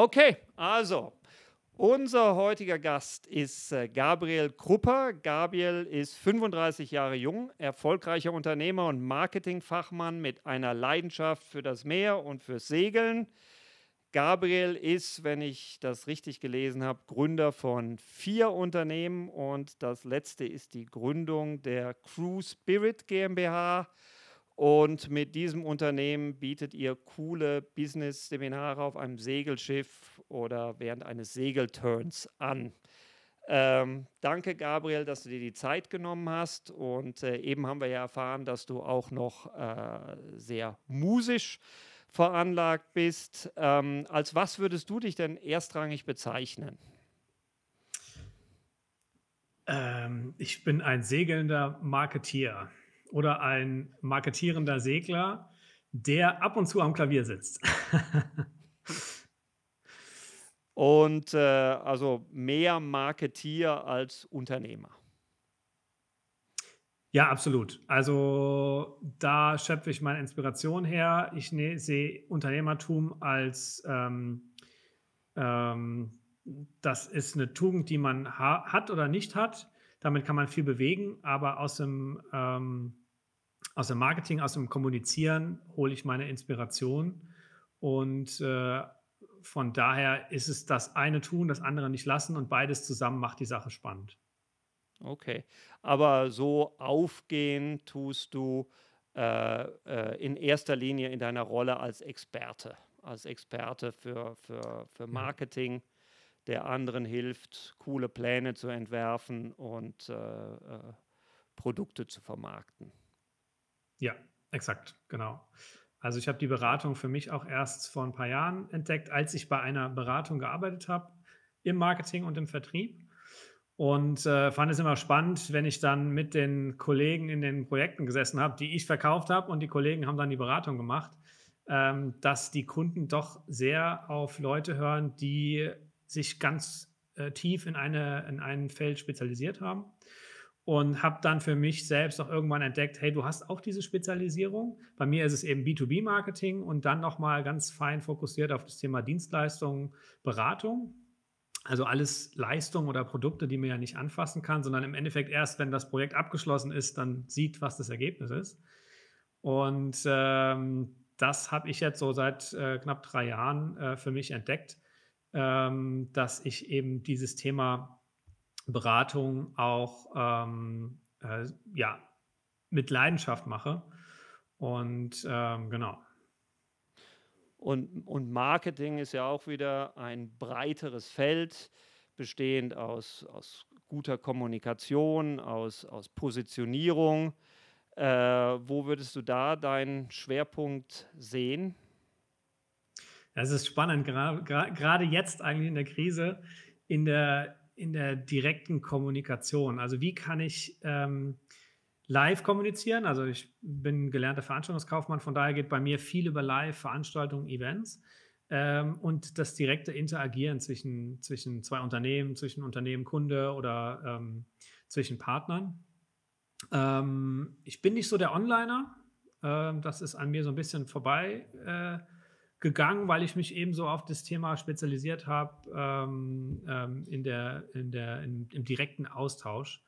Okay, also unser heutiger Gast ist äh, Gabriel Krupper. Gabriel ist 35 Jahre jung, erfolgreicher Unternehmer und Marketingfachmann mit einer Leidenschaft für das Meer und fürs Segeln. Gabriel ist, wenn ich das richtig gelesen habe, Gründer von vier Unternehmen und das letzte ist die Gründung der Crew Spirit GmbH. Und mit diesem Unternehmen bietet ihr coole Business-Seminare auf einem Segelschiff oder während eines Segelturns an. Ähm, danke, Gabriel, dass du dir die Zeit genommen hast. Und äh, eben haben wir ja erfahren, dass du auch noch äh, sehr musisch veranlagt bist. Ähm, als was würdest du dich denn erstrangig bezeichnen? Ähm, ich bin ein segelnder Marketier oder ein marketierender Segler, der ab und zu am Klavier sitzt. und äh, also mehr Marketier als Unternehmer. Ja, absolut. Also da schöpfe ich meine Inspiration her. Ich ne, sehe Unternehmertum als ähm, ähm, das ist eine Tugend, die man ha hat oder nicht hat. Damit kann man viel bewegen, aber aus dem, ähm, aus dem Marketing, aus dem Kommunizieren hole ich meine Inspiration. Und äh, von daher ist es das eine tun, das andere nicht lassen und beides zusammen macht die Sache spannend. Okay, aber so aufgehen tust du äh, äh, in erster Linie in deiner Rolle als Experte, als Experte für, für, für Marketing der anderen hilft, coole Pläne zu entwerfen und äh, äh, Produkte zu vermarkten. Ja, exakt, genau. Also ich habe die Beratung für mich auch erst vor ein paar Jahren entdeckt, als ich bei einer Beratung gearbeitet habe, im Marketing und im Vertrieb. Und äh, fand es immer spannend, wenn ich dann mit den Kollegen in den Projekten gesessen habe, die ich verkauft habe und die Kollegen haben dann die Beratung gemacht, ähm, dass die Kunden doch sehr auf Leute hören, die sich ganz äh, tief in, eine, in ein Feld spezialisiert haben und habe dann für mich selbst auch irgendwann entdeckt, hey, du hast auch diese Spezialisierung. Bei mir ist es eben B2B-Marketing und dann nochmal ganz fein fokussiert auf das Thema Dienstleistungen, Beratung. Also alles Leistungen oder Produkte, die man ja nicht anfassen kann, sondern im Endeffekt erst, wenn das Projekt abgeschlossen ist, dann sieht, was das Ergebnis ist. Und ähm, das habe ich jetzt so seit äh, knapp drei Jahren äh, für mich entdeckt ähm, dass ich eben dieses Thema Beratung auch ähm, äh, ja, mit Leidenschaft mache. Und ähm, genau. Und, und Marketing ist ja auch wieder ein breiteres Feld, bestehend aus, aus guter Kommunikation, aus, aus Positionierung. Äh, wo würdest du da deinen Schwerpunkt sehen? Das ist spannend, gerade jetzt eigentlich in der Krise, in der, in der direkten Kommunikation. Also wie kann ich ähm, live kommunizieren? Also ich bin gelernter Veranstaltungskaufmann, von daher geht bei mir viel über Live-Veranstaltungen, Events ähm, und das direkte Interagieren zwischen, zwischen zwei Unternehmen, zwischen Unternehmen, Kunde oder ähm, zwischen Partnern. Ähm, ich bin nicht so der Onliner. Ähm, das ist an mir so ein bisschen vorbei. Äh, gegangen, weil ich mich eben so auf das Thema spezialisiert habe ähm, ähm, in der, in der, in, im direkten Austausch.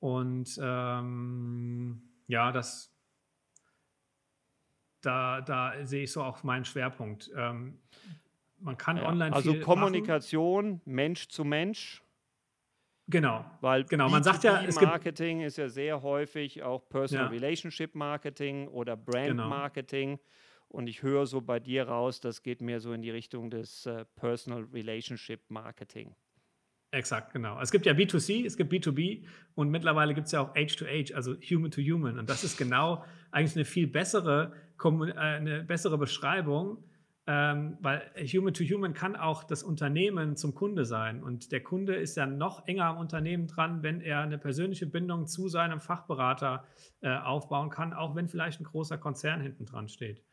Und ähm, ja, das, da, da sehe ich so auch meinen Schwerpunkt. Ähm, man kann ja, online also Kommunikation machen. Mensch zu Mensch. Genau, weil genau, man sagt ja, es Marketing ist ja sehr häufig auch Personal ja. Relationship Marketing oder Brand genau. Und ich höre so bei dir raus, das geht mehr so in die Richtung des äh, Personal Relationship Marketing. Exakt, genau. Es gibt ja B2C, es gibt B2B und mittlerweile gibt es ja auch H2H, also Human to Human. Und das ist genau eigentlich eine viel bessere, äh, eine bessere Beschreibung, ähm, weil Human to Human kann auch das Unternehmen zum Kunde sein. Und der Kunde ist ja noch enger am Unternehmen dran, wenn er eine persönliche Bindung zu seinem Fachberater äh, aufbauen kann, auch wenn vielleicht ein großer Konzern hinten dran steht.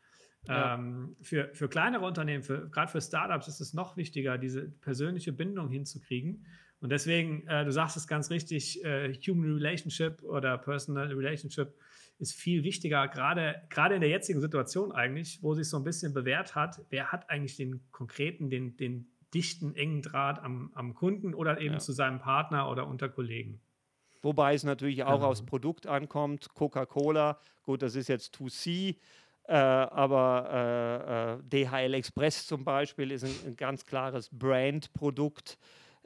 Ja. Ähm, für, für kleinere Unternehmen, gerade für Startups, ist es noch wichtiger, diese persönliche Bindung hinzukriegen. Und deswegen, äh, du sagst es ganz richtig, äh, Human Relationship oder Personal Relationship ist viel wichtiger, gerade, gerade in der jetzigen Situation eigentlich, wo sich so ein bisschen bewährt hat, wer hat eigentlich den konkreten, den, den dichten, engen Draht am, am Kunden oder eben ja. zu seinem Partner oder unter Kollegen. Wobei es natürlich auch genau. aufs Produkt ankommt. Coca-Cola, gut, das ist jetzt 2C, äh, aber äh, äh DHL Express zum Beispiel ist ein, ein ganz klares Brand-Produkt,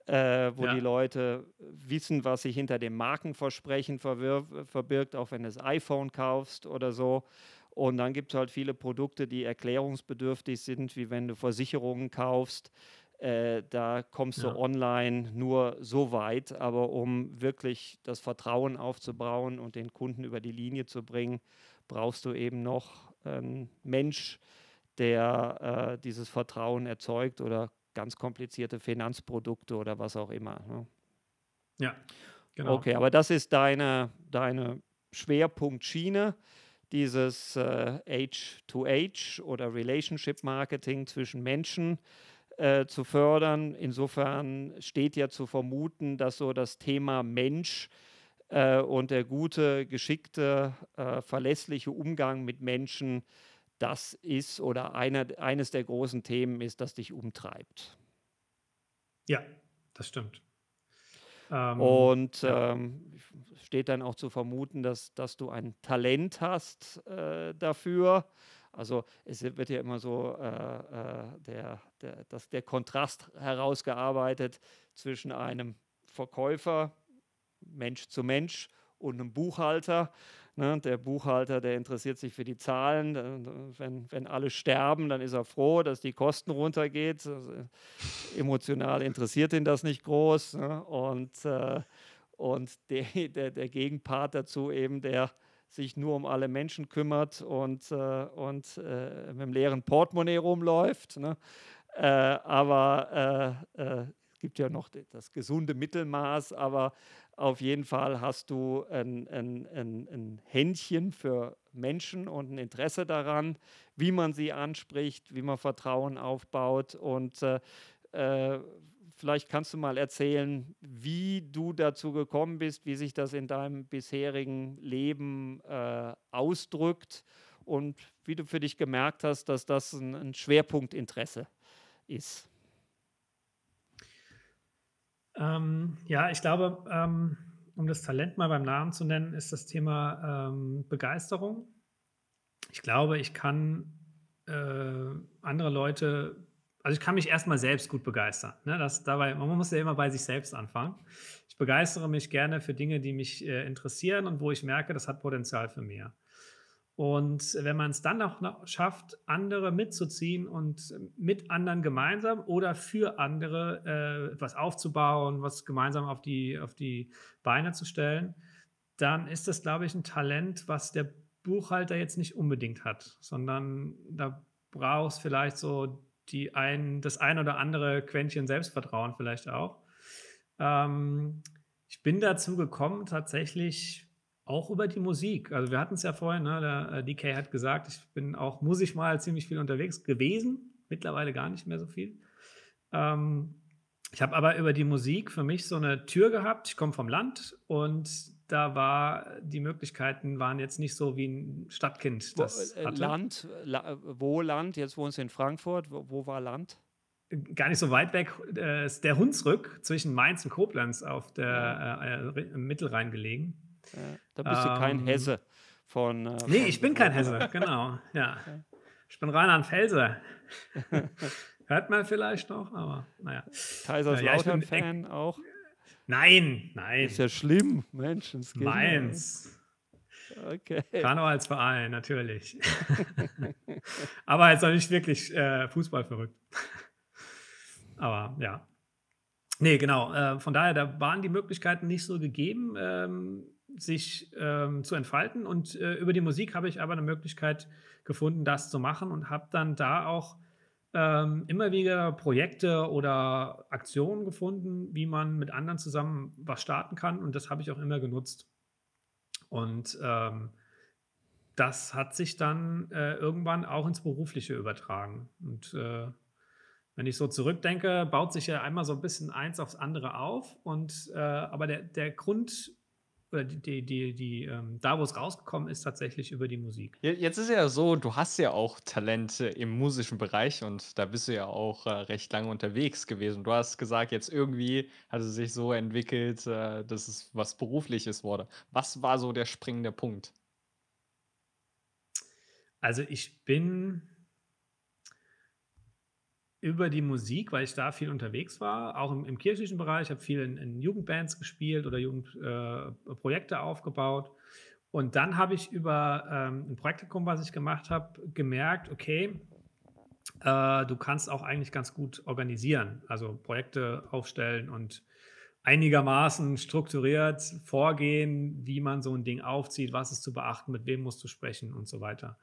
äh, wo ja. die Leute wissen, was sich hinter dem Markenversprechen verbirgt, auch wenn du das iPhone kaufst oder so. Und dann gibt es halt viele Produkte, die erklärungsbedürftig sind, wie wenn du Versicherungen kaufst. Äh, da kommst ja. du online nur so weit, aber um wirklich das Vertrauen aufzubauen und den Kunden über die Linie zu bringen, brauchst du eben noch einen Mensch, der äh, dieses Vertrauen erzeugt oder ganz komplizierte Finanzprodukte oder was auch immer. Ne? Ja, genau. Okay, aber das ist deine, deine Schwerpunktschiene, dieses äh, H2H oder Relationship Marketing zwischen Menschen äh, zu fördern. Insofern steht ja zu vermuten, dass so das Thema Mensch äh, und der gute, geschickte, äh, verlässliche Umgang mit Menschen das ist oder eine, eines der großen Themen ist, das dich umtreibt. Ja, das stimmt. Ähm, und ja. ähm, steht dann auch zu vermuten, dass, dass du ein Talent hast äh, dafür. Also es wird ja immer so äh, äh, der, der, das, der Kontrast herausgearbeitet zwischen einem Verkäufer, Mensch zu Mensch, und einem Buchhalter. Ne, der Buchhalter, der interessiert sich für die Zahlen. Wenn, wenn alle sterben, dann ist er froh, dass die Kosten runtergeht. Also, emotional interessiert ihn das nicht groß. Ne? Und, äh, und der, der, der Gegenpart dazu eben, der sich nur um alle Menschen kümmert und, äh, und äh, mit dem leeren Portemonnaie rumläuft. Ne? Äh, aber äh, äh, es gibt ja noch das gesunde Mittelmaß, aber auf jeden Fall hast du ein, ein, ein, ein Händchen für Menschen und ein Interesse daran, wie man sie anspricht, wie man Vertrauen aufbaut. Und äh, äh, vielleicht kannst du mal erzählen, wie du dazu gekommen bist, wie sich das in deinem bisherigen Leben äh, ausdrückt und wie du für dich gemerkt hast, dass das ein, ein Schwerpunktinteresse ist. Ähm, ja, ich glaube, ähm, um das Talent mal beim Namen zu nennen, ist das Thema ähm, Begeisterung. Ich glaube, ich kann äh, andere Leute, also ich kann mich erstmal selbst gut begeistern. Ne? Das, dabei, man muss ja immer bei sich selbst anfangen. Ich begeistere mich gerne für Dinge, die mich äh, interessieren und wo ich merke, das hat Potenzial für mehr. Und wenn man es dann auch noch schafft, andere mitzuziehen und mit anderen gemeinsam oder für andere äh, was aufzubauen, was gemeinsam auf die, auf die Beine zu stellen, dann ist das, glaube ich, ein Talent, was der Buchhalter jetzt nicht unbedingt hat, sondern da brauchst vielleicht so die ein, das ein oder andere Quäntchen Selbstvertrauen vielleicht auch. Ähm, ich bin dazu gekommen, tatsächlich auch über die Musik. Also wir hatten es ja vorhin, ne, der äh, DK hat gesagt, ich bin auch musisch mal ziemlich viel unterwegs gewesen, mittlerweile gar nicht mehr so viel. Ähm, ich habe aber über die Musik für mich so eine Tür gehabt. Ich komme vom Land und da war die Möglichkeiten waren jetzt nicht so wie ein Stadtkind das wo, äh, Land, la, wo Land? Jetzt wohnst du in Frankfurt. Wo, wo war Land? Gar nicht so weit weg. Äh, ist der Hunsrück zwischen Mainz und Koblenz auf der äh, äh Mittelrhein gelegen. Da bist ähm, du kein ähm, Hesse von. Äh, nee, ich bin kein Hesse, genau. Ja. Ich bin Rheinland-Pfälzer. Hört man vielleicht noch, aber naja. Kaiserslautern-Fan ja, auch? Nein, nein. Ist ja schlimm, Mensch. Mainz. Okay. Karnevalsverein, natürlich. aber jetzt noch nicht wirklich äh, Fußball verrückt. aber ja. Nee, genau. Äh, von daher, da waren die Möglichkeiten nicht so gegeben. Ähm, sich ähm, zu entfalten. Und äh, über die Musik habe ich aber eine Möglichkeit gefunden, das zu machen und habe dann da auch ähm, immer wieder Projekte oder Aktionen gefunden, wie man mit anderen zusammen was starten kann. Und das habe ich auch immer genutzt. Und ähm, das hat sich dann äh, irgendwann auch ins Berufliche übertragen. Und äh, wenn ich so zurückdenke, baut sich ja einmal so ein bisschen eins aufs andere auf. Und äh, aber der, der Grund die, die, die, ähm, da, wo es rausgekommen ist, tatsächlich über die Musik. Jetzt ist ja so, du hast ja auch Talente im musischen Bereich und da bist du ja auch äh, recht lange unterwegs gewesen. Du hast gesagt, jetzt irgendwie hat es sich so entwickelt, äh, dass es was Berufliches wurde. Was war so der springende Punkt? Also ich bin über die Musik, weil ich da viel unterwegs war, auch im, im kirchlichen Bereich, habe viel in, in, Jugendbands gespielt oder Jugendprojekte äh, aufgebaut. Und dann habe ich über ähm, ein Praktikum, was ich gemacht habe, gemerkt, okay, äh, du kannst auch eigentlich ganz gut organisieren, also Projekte aufstellen und einigermaßen strukturiert vorgehen, wie man so ein Ding aufzieht, was ist zu beachten, mit wem musst du sprechen und so weiter.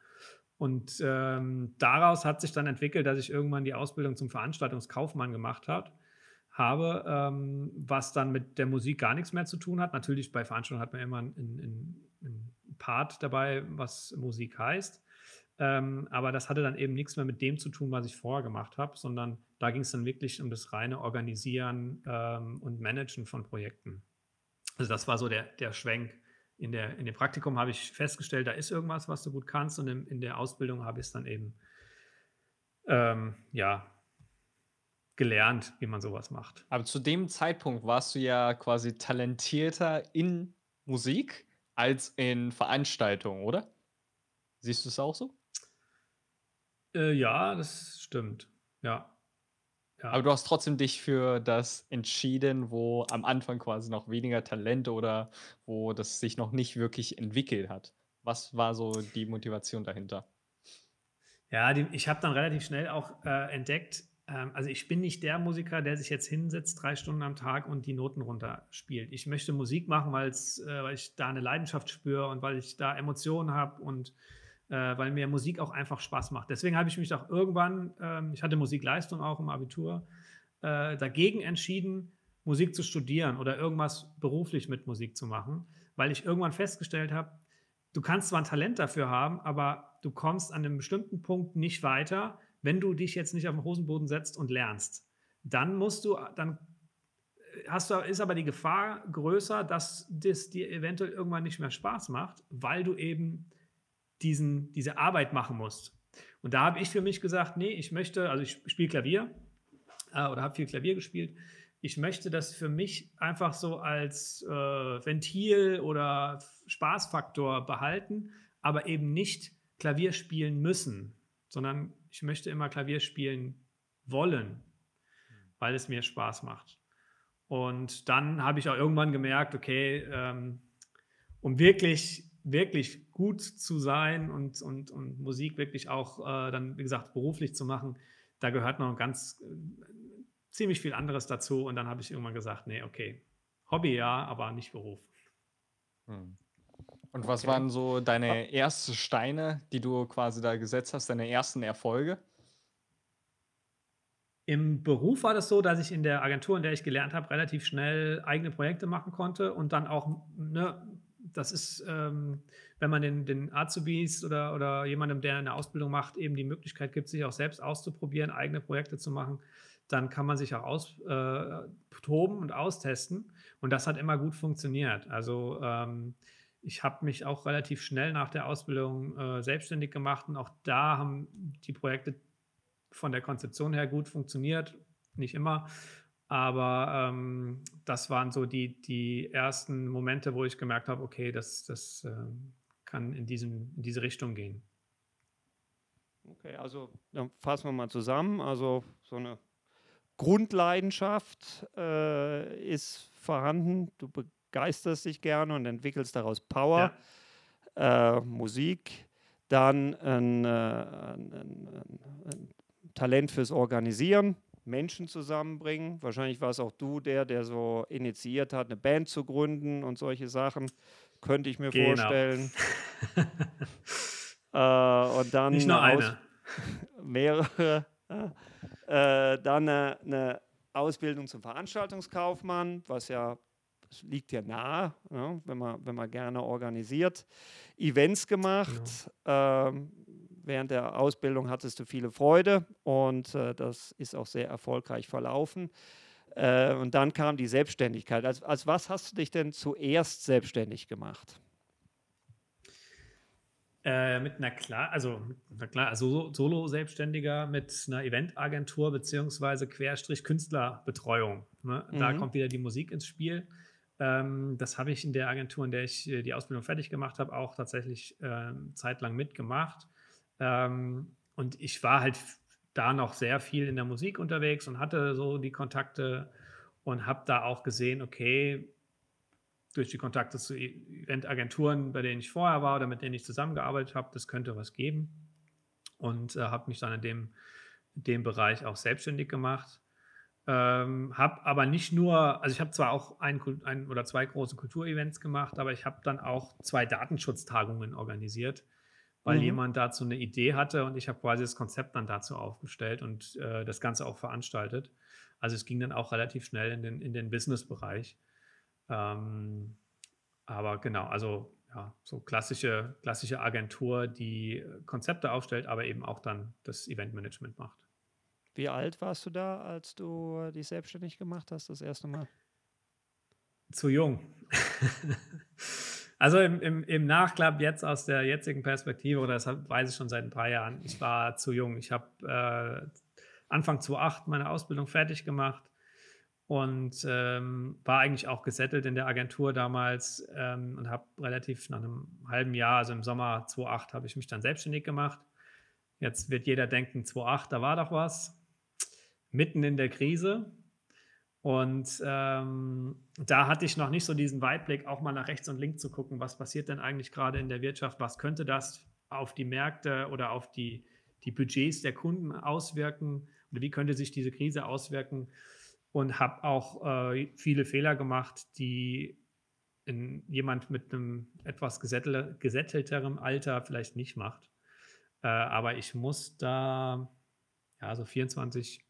Und ähm, daraus hat sich dann entwickelt, dass ich irgendwann die Ausbildung zum Veranstaltungskaufmann gemacht hat, habe, ähm, was dann mit der Musik gar nichts mehr zu tun hat. Natürlich bei Veranstaltungen hat man immer einen, einen Part dabei, was Musik heißt. Ähm, aber das hatte dann eben nichts mehr mit dem zu tun, was ich vorher gemacht habe, sondern da ging es dann wirklich um das reine Organisieren ähm, und Managen von Projekten. Also das war so der, der Schwenk in, der, in dem Praktikum habe ich festgestellt, da ist irgendwas, was du gut kannst und in, in der Ausbildung habe ich es dann eben ähm, ja, gelernt, wie man sowas macht. Aber zu dem Zeitpunkt warst du ja quasi talentierter in Musik als in Veranstaltungen, oder? Siehst du es auch so? Äh, ja, das stimmt. Ja. Ja. Aber du hast trotzdem dich für das entschieden, wo am Anfang quasi noch weniger Talente oder wo das sich noch nicht wirklich entwickelt hat. Was war so die Motivation dahinter? Ja, die, ich habe dann relativ schnell auch äh, entdeckt, ähm, also ich bin nicht der Musiker, der sich jetzt hinsetzt, drei Stunden am Tag und die Noten runterspielt. Ich möchte Musik machen, äh, weil ich da eine Leidenschaft spüre und weil ich da Emotionen habe und äh, weil mir Musik auch einfach Spaß macht. Deswegen habe ich mich auch irgendwann, ähm, ich hatte Musikleistung auch im Abitur, äh, dagegen entschieden, Musik zu studieren oder irgendwas beruflich mit Musik zu machen, weil ich irgendwann festgestellt habe, du kannst zwar ein Talent dafür haben, aber du kommst an einem bestimmten Punkt nicht weiter, wenn du dich jetzt nicht auf den Hosenboden setzt und lernst. Dann musst du, dann hast du, ist aber die Gefahr größer, dass das dir eventuell irgendwann nicht mehr Spaß macht, weil du eben diesen, diese Arbeit machen musst. Und da habe ich für mich gesagt, nee, ich möchte, also ich spiele Klavier äh, oder habe viel Klavier gespielt. Ich möchte das für mich einfach so als äh, Ventil oder Spaßfaktor behalten, aber eben nicht Klavier spielen müssen, sondern ich möchte immer Klavier spielen wollen, weil es mir Spaß macht. Und dann habe ich auch irgendwann gemerkt, okay, ähm, um wirklich wirklich gut zu sein und, und, und Musik wirklich auch äh, dann, wie gesagt, beruflich zu machen, da gehört noch ganz äh, ziemlich viel anderes dazu. Und dann habe ich irgendwann gesagt, nee, okay, Hobby ja, aber nicht Beruf. Hm. Und was okay. waren so deine ersten Steine, die du quasi da gesetzt hast, deine ersten Erfolge? Im Beruf war das so, dass ich in der Agentur, in der ich gelernt habe, relativ schnell eigene Projekte machen konnte und dann auch ne, das ist, ähm, wenn man den, den Azubis oder, oder jemandem, der eine Ausbildung macht, eben die Möglichkeit gibt, sich auch selbst auszuprobieren, eigene Projekte zu machen, dann kann man sich auch austoben äh, und austesten. Und das hat immer gut funktioniert. Also ähm, ich habe mich auch relativ schnell nach der Ausbildung äh, selbstständig gemacht und auch da haben die Projekte von der Konzeption her gut funktioniert. Nicht immer, aber ähm, das waren so die, die ersten Momente, wo ich gemerkt habe, okay, das, das äh, kann in, diesem, in diese Richtung gehen. Okay, also dann fassen wir mal zusammen. Also so eine Grundleidenschaft äh, ist vorhanden. Du begeisterst dich gerne und entwickelst daraus Power, ja. äh, Musik, dann ein, äh, ein, ein, ein Talent fürs Organisieren, Menschen zusammenbringen. Wahrscheinlich war es auch du, der, der so initiiert hat, eine Band zu gründen und solche Sachen. Könnte ich mir genau. vorstellen. äh, und dann Nicht nur eine. mehrere. Äh, dann eine, eine, Ausbildung zum Veranstaltungskaufmann, was ja liegt ja nahe, ja, wenn, man, wenn man gerne organisiert. Events gemacht. Genau. Ähm, während der Ausbildung hattest du viele Freude und äh, das ist auch sehr erfolgreich verlaufen. Äh, und dann kam die Selbstständigkeit. Als, als was hast du dich denn zuerst selbstständig gemacht? Äh, mit einer klar, also na klar, also Solo-Selbstständiger mit einer Eventagentur beziehungsweise Querstrich Künstlerbetreuung. Ne? Mhm. Da kommt wieder die Musik ins Spiel. Ähm, das habe ich in der Agentur, in der ich äh, die Ausbildung fertig gemacht habe, auch tatsächlich äh, zeitlang mitgemacht. Ähm, und ich war halt da noch sehr viel in der Musik unterwegs und hatte so die Kontakte und habe da auch gesehen, okay, durch die Kontakte zu e-, Eventagenturen, bei denen ich vorher war oder mit denen ich zusammengearbeitet habe, das könnte was geben. Und äh, habe mich dann in dem, dem Bereich auch selbstständig gemacht. Ähm, habe aber nicht nur, also ich habe zwar auch ein, ein oder zwei große Kulturevents gemacht, aber ich habe dann auch zwei Datenschutztagungen organisiert, weil mhm. jemand dazu eine Idee hatte und ich habe quasi das Konzept dann dazu aufgestellt und äh, das Ganze auch veranstaltet. Also es ging dann auch relativ schnell in den, in den Business-Bereich. Ähm, aber genau, also ja, so klassische, klassische Agentur, die äh, Konzepte aufstellt, aber eben auch dann das Eventmanagement macht. Wie alt warst du da, als du dich selbstständig gemacht hast, das erste Mal? Zu jung. also im, im, im, Nachklapp jetzt aus der jetzigen Perspektive, oder das weiß ich schon seit ein paar Jahren, ich war zu jung. Ich habe äh, Anfang 2008 meine Ausbildung fertig gemacht und ähm, war eigentlich auch gesettelt in der Agentur damals ähm, und habe relativ nach einem halben Jahr, also im Sommer 2008, habe ich mich dann selbstständig gemacht. Jetzt wird jeder denken, 2008, da war doch was. Mitten in der Krise. Und ähm, da hatte ich noch nicht so diesen Weitblick, auch mal nach rechts und links zu gucken, was passiert denn eigentlich gerade in der Wirtschaft, was könnte das auf die Märkte oder auf die, die Budgets der Kunden auswirken? Oder wie könnte sich diese Krise auswirken? Und habe auch äh, viele Fehler gemacht, die in jemand mit einem etwas gesättel gesättelterem Alter vielleicht nicht macht. Äh, aber ich muss da, ja, so 24,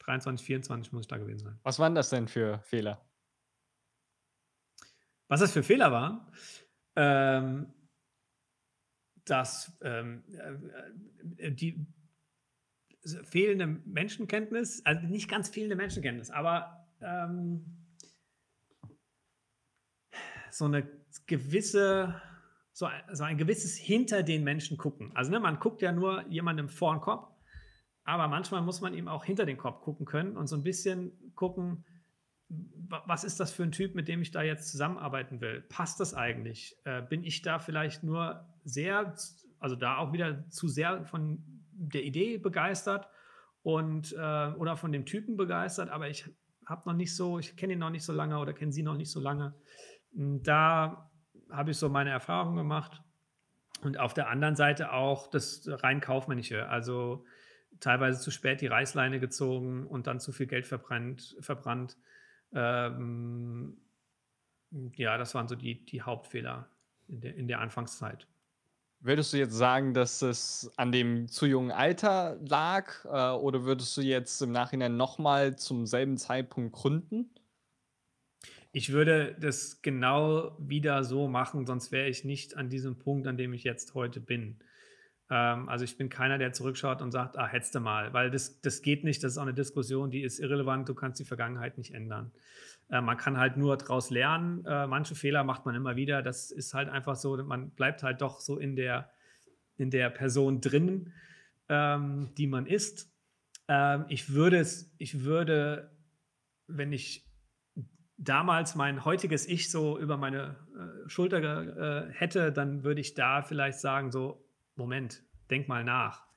23, 24 muss ich da gewesen sein. Was waren das denn für Fehler? Was das für Fehler waren? Ähm, dass ähm, äh, äh die fehlende Menschenkenntnis, also nicht ganz fehlende Menschenkenntnis, aber ähm, so eine gewisse, so ein, so ein, gewisses hinter den Menschen gucken. Also ne, man guckt ja nur jemandem vor den Kopf, aber manchmal muss man ihm auch hinter den Kopf gucken können und so ein bisschen gucken, was ist das für ein Typ, mit dem ich da jetzt zusammenarbeiten will? Passt das eigentlich? Äh, bin ich da vielleicht nur sehr, also da auch wieder zu sehr von der Idee begeistert und äh, oder von dem Typen begeistert, aber ich habe noch nicht so, ich kenne ihn noch nicht so lange oder kenne sie noch nicht so lange. Hm, da habe ich so meine Erfahrungen gemacht. Und auf der anderen Seite auch das rein kaufmännische, also teilweise zu spät die Reißleine gezogen und dann zu viel Geld verbrannt. verbrannt. Ähm, ja, das waren so die, die Hauptfehler in der, in der Anfangszeit. Würdest du jetzt sagen, dass es an dem zu jungen Alter lag, äh, oder würdest du jetzt im Nachhinein nochmal zum selben Zeitpunkt gründen? Ich würde das genau wieder so machen, sonst wäre ich nicht an diesem Punkt, an dem ich jetzt heute bin. Ähm, also ich bin keiner, der zurückschaut und sagt, ah, hättest du mal, weil das, das geht nicht, das ist auch eine Diskussion, die ist irrelevant, du kannst die Vergangenheit nicht ändern. Äh, man kann halt nur daraus lernen. Äh, manche Fehler macht man immer wieder. Das ist halt einfach so, man bleibt halt doch so in der, in der Person drin, ähm, die man ist. Ähm, ich würde es, ich würde, wenn ich damals mein heutiges Ich so über meine äh, Schulter äh, hätte, dann würde ich da vielleicht sagen, so, Moment, denk mal nach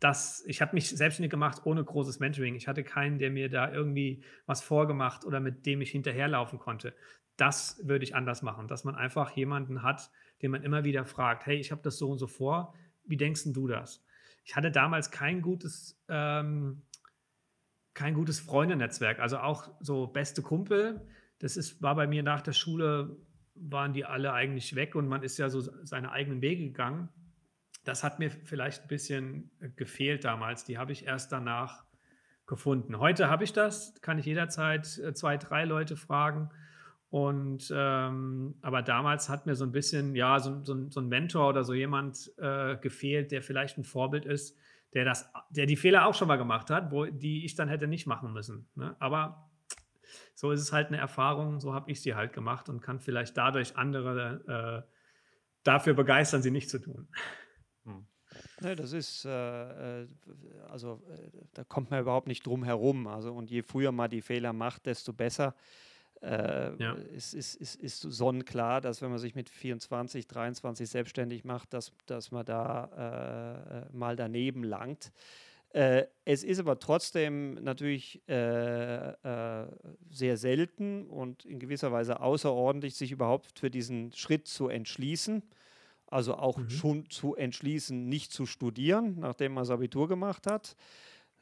das, ich habe mich selbstständig gemacht ohne großes Mentoring. Ich hatte keinen, der mir da irgendwie was vorgemacht oder mit dem ich hinterherlaufen konnte. Das würde ich anders machen, dass man einfach jemanden hat, den man immer wieder fragt, hey, ich habe das so und so vor, wie denkst du das? Ich hatte damals kein gutes, ähm, kein gutes Freundenetzwerk, also auch so beste Kumpel. Das ist, war bei mir nach der Schule, waren die alle eigentlich weg und man ist ja so seine eigenen Wege gegangen das hat mir vielleicht ein bisschen äh, gefehlt damals. Die habe ich erst danach gefunden. Heute habe ich das, kann ich jederzeit äh, zwei, drei Leute fragen. Und ähm, aber damals hat mir so ein bisschen, ja, so, so, so ein Mentor oder so jemand äh, gefehlt, der vielleicht ein Vorbild ist, der das, der die Fehler auch schon mal gemacht hat, wo die ich dann hätte nicht machen müssen. Ne? Aber so ist es halt eine Erfahrung, so habe ich sie halt gemacht und kann vielleicht dadurch andere äh, dafür begeistern, sie nicht zu tun. Ne, das ist, äh, äh also äh, da kommt man überhaupt nicht drum herum. Also und je früher man die Fehler macht, desto besser. Äh, ja. ist, ist, ist, ist sonnenklar, dass wenn man sich mit 24, 23 selbstständig macht, dass, dass man da äh, mal daneben langt. Äh, es ist aber trotzdem natürlich äh, äh, sehr selten und in gewisser Weise außerordentlich, sich überhaupt für diesen Schritt zu entschließen. Also auch mhm. schon zu entschließen, nicht zu studieren, nachdem man das Abitur gemacht hat.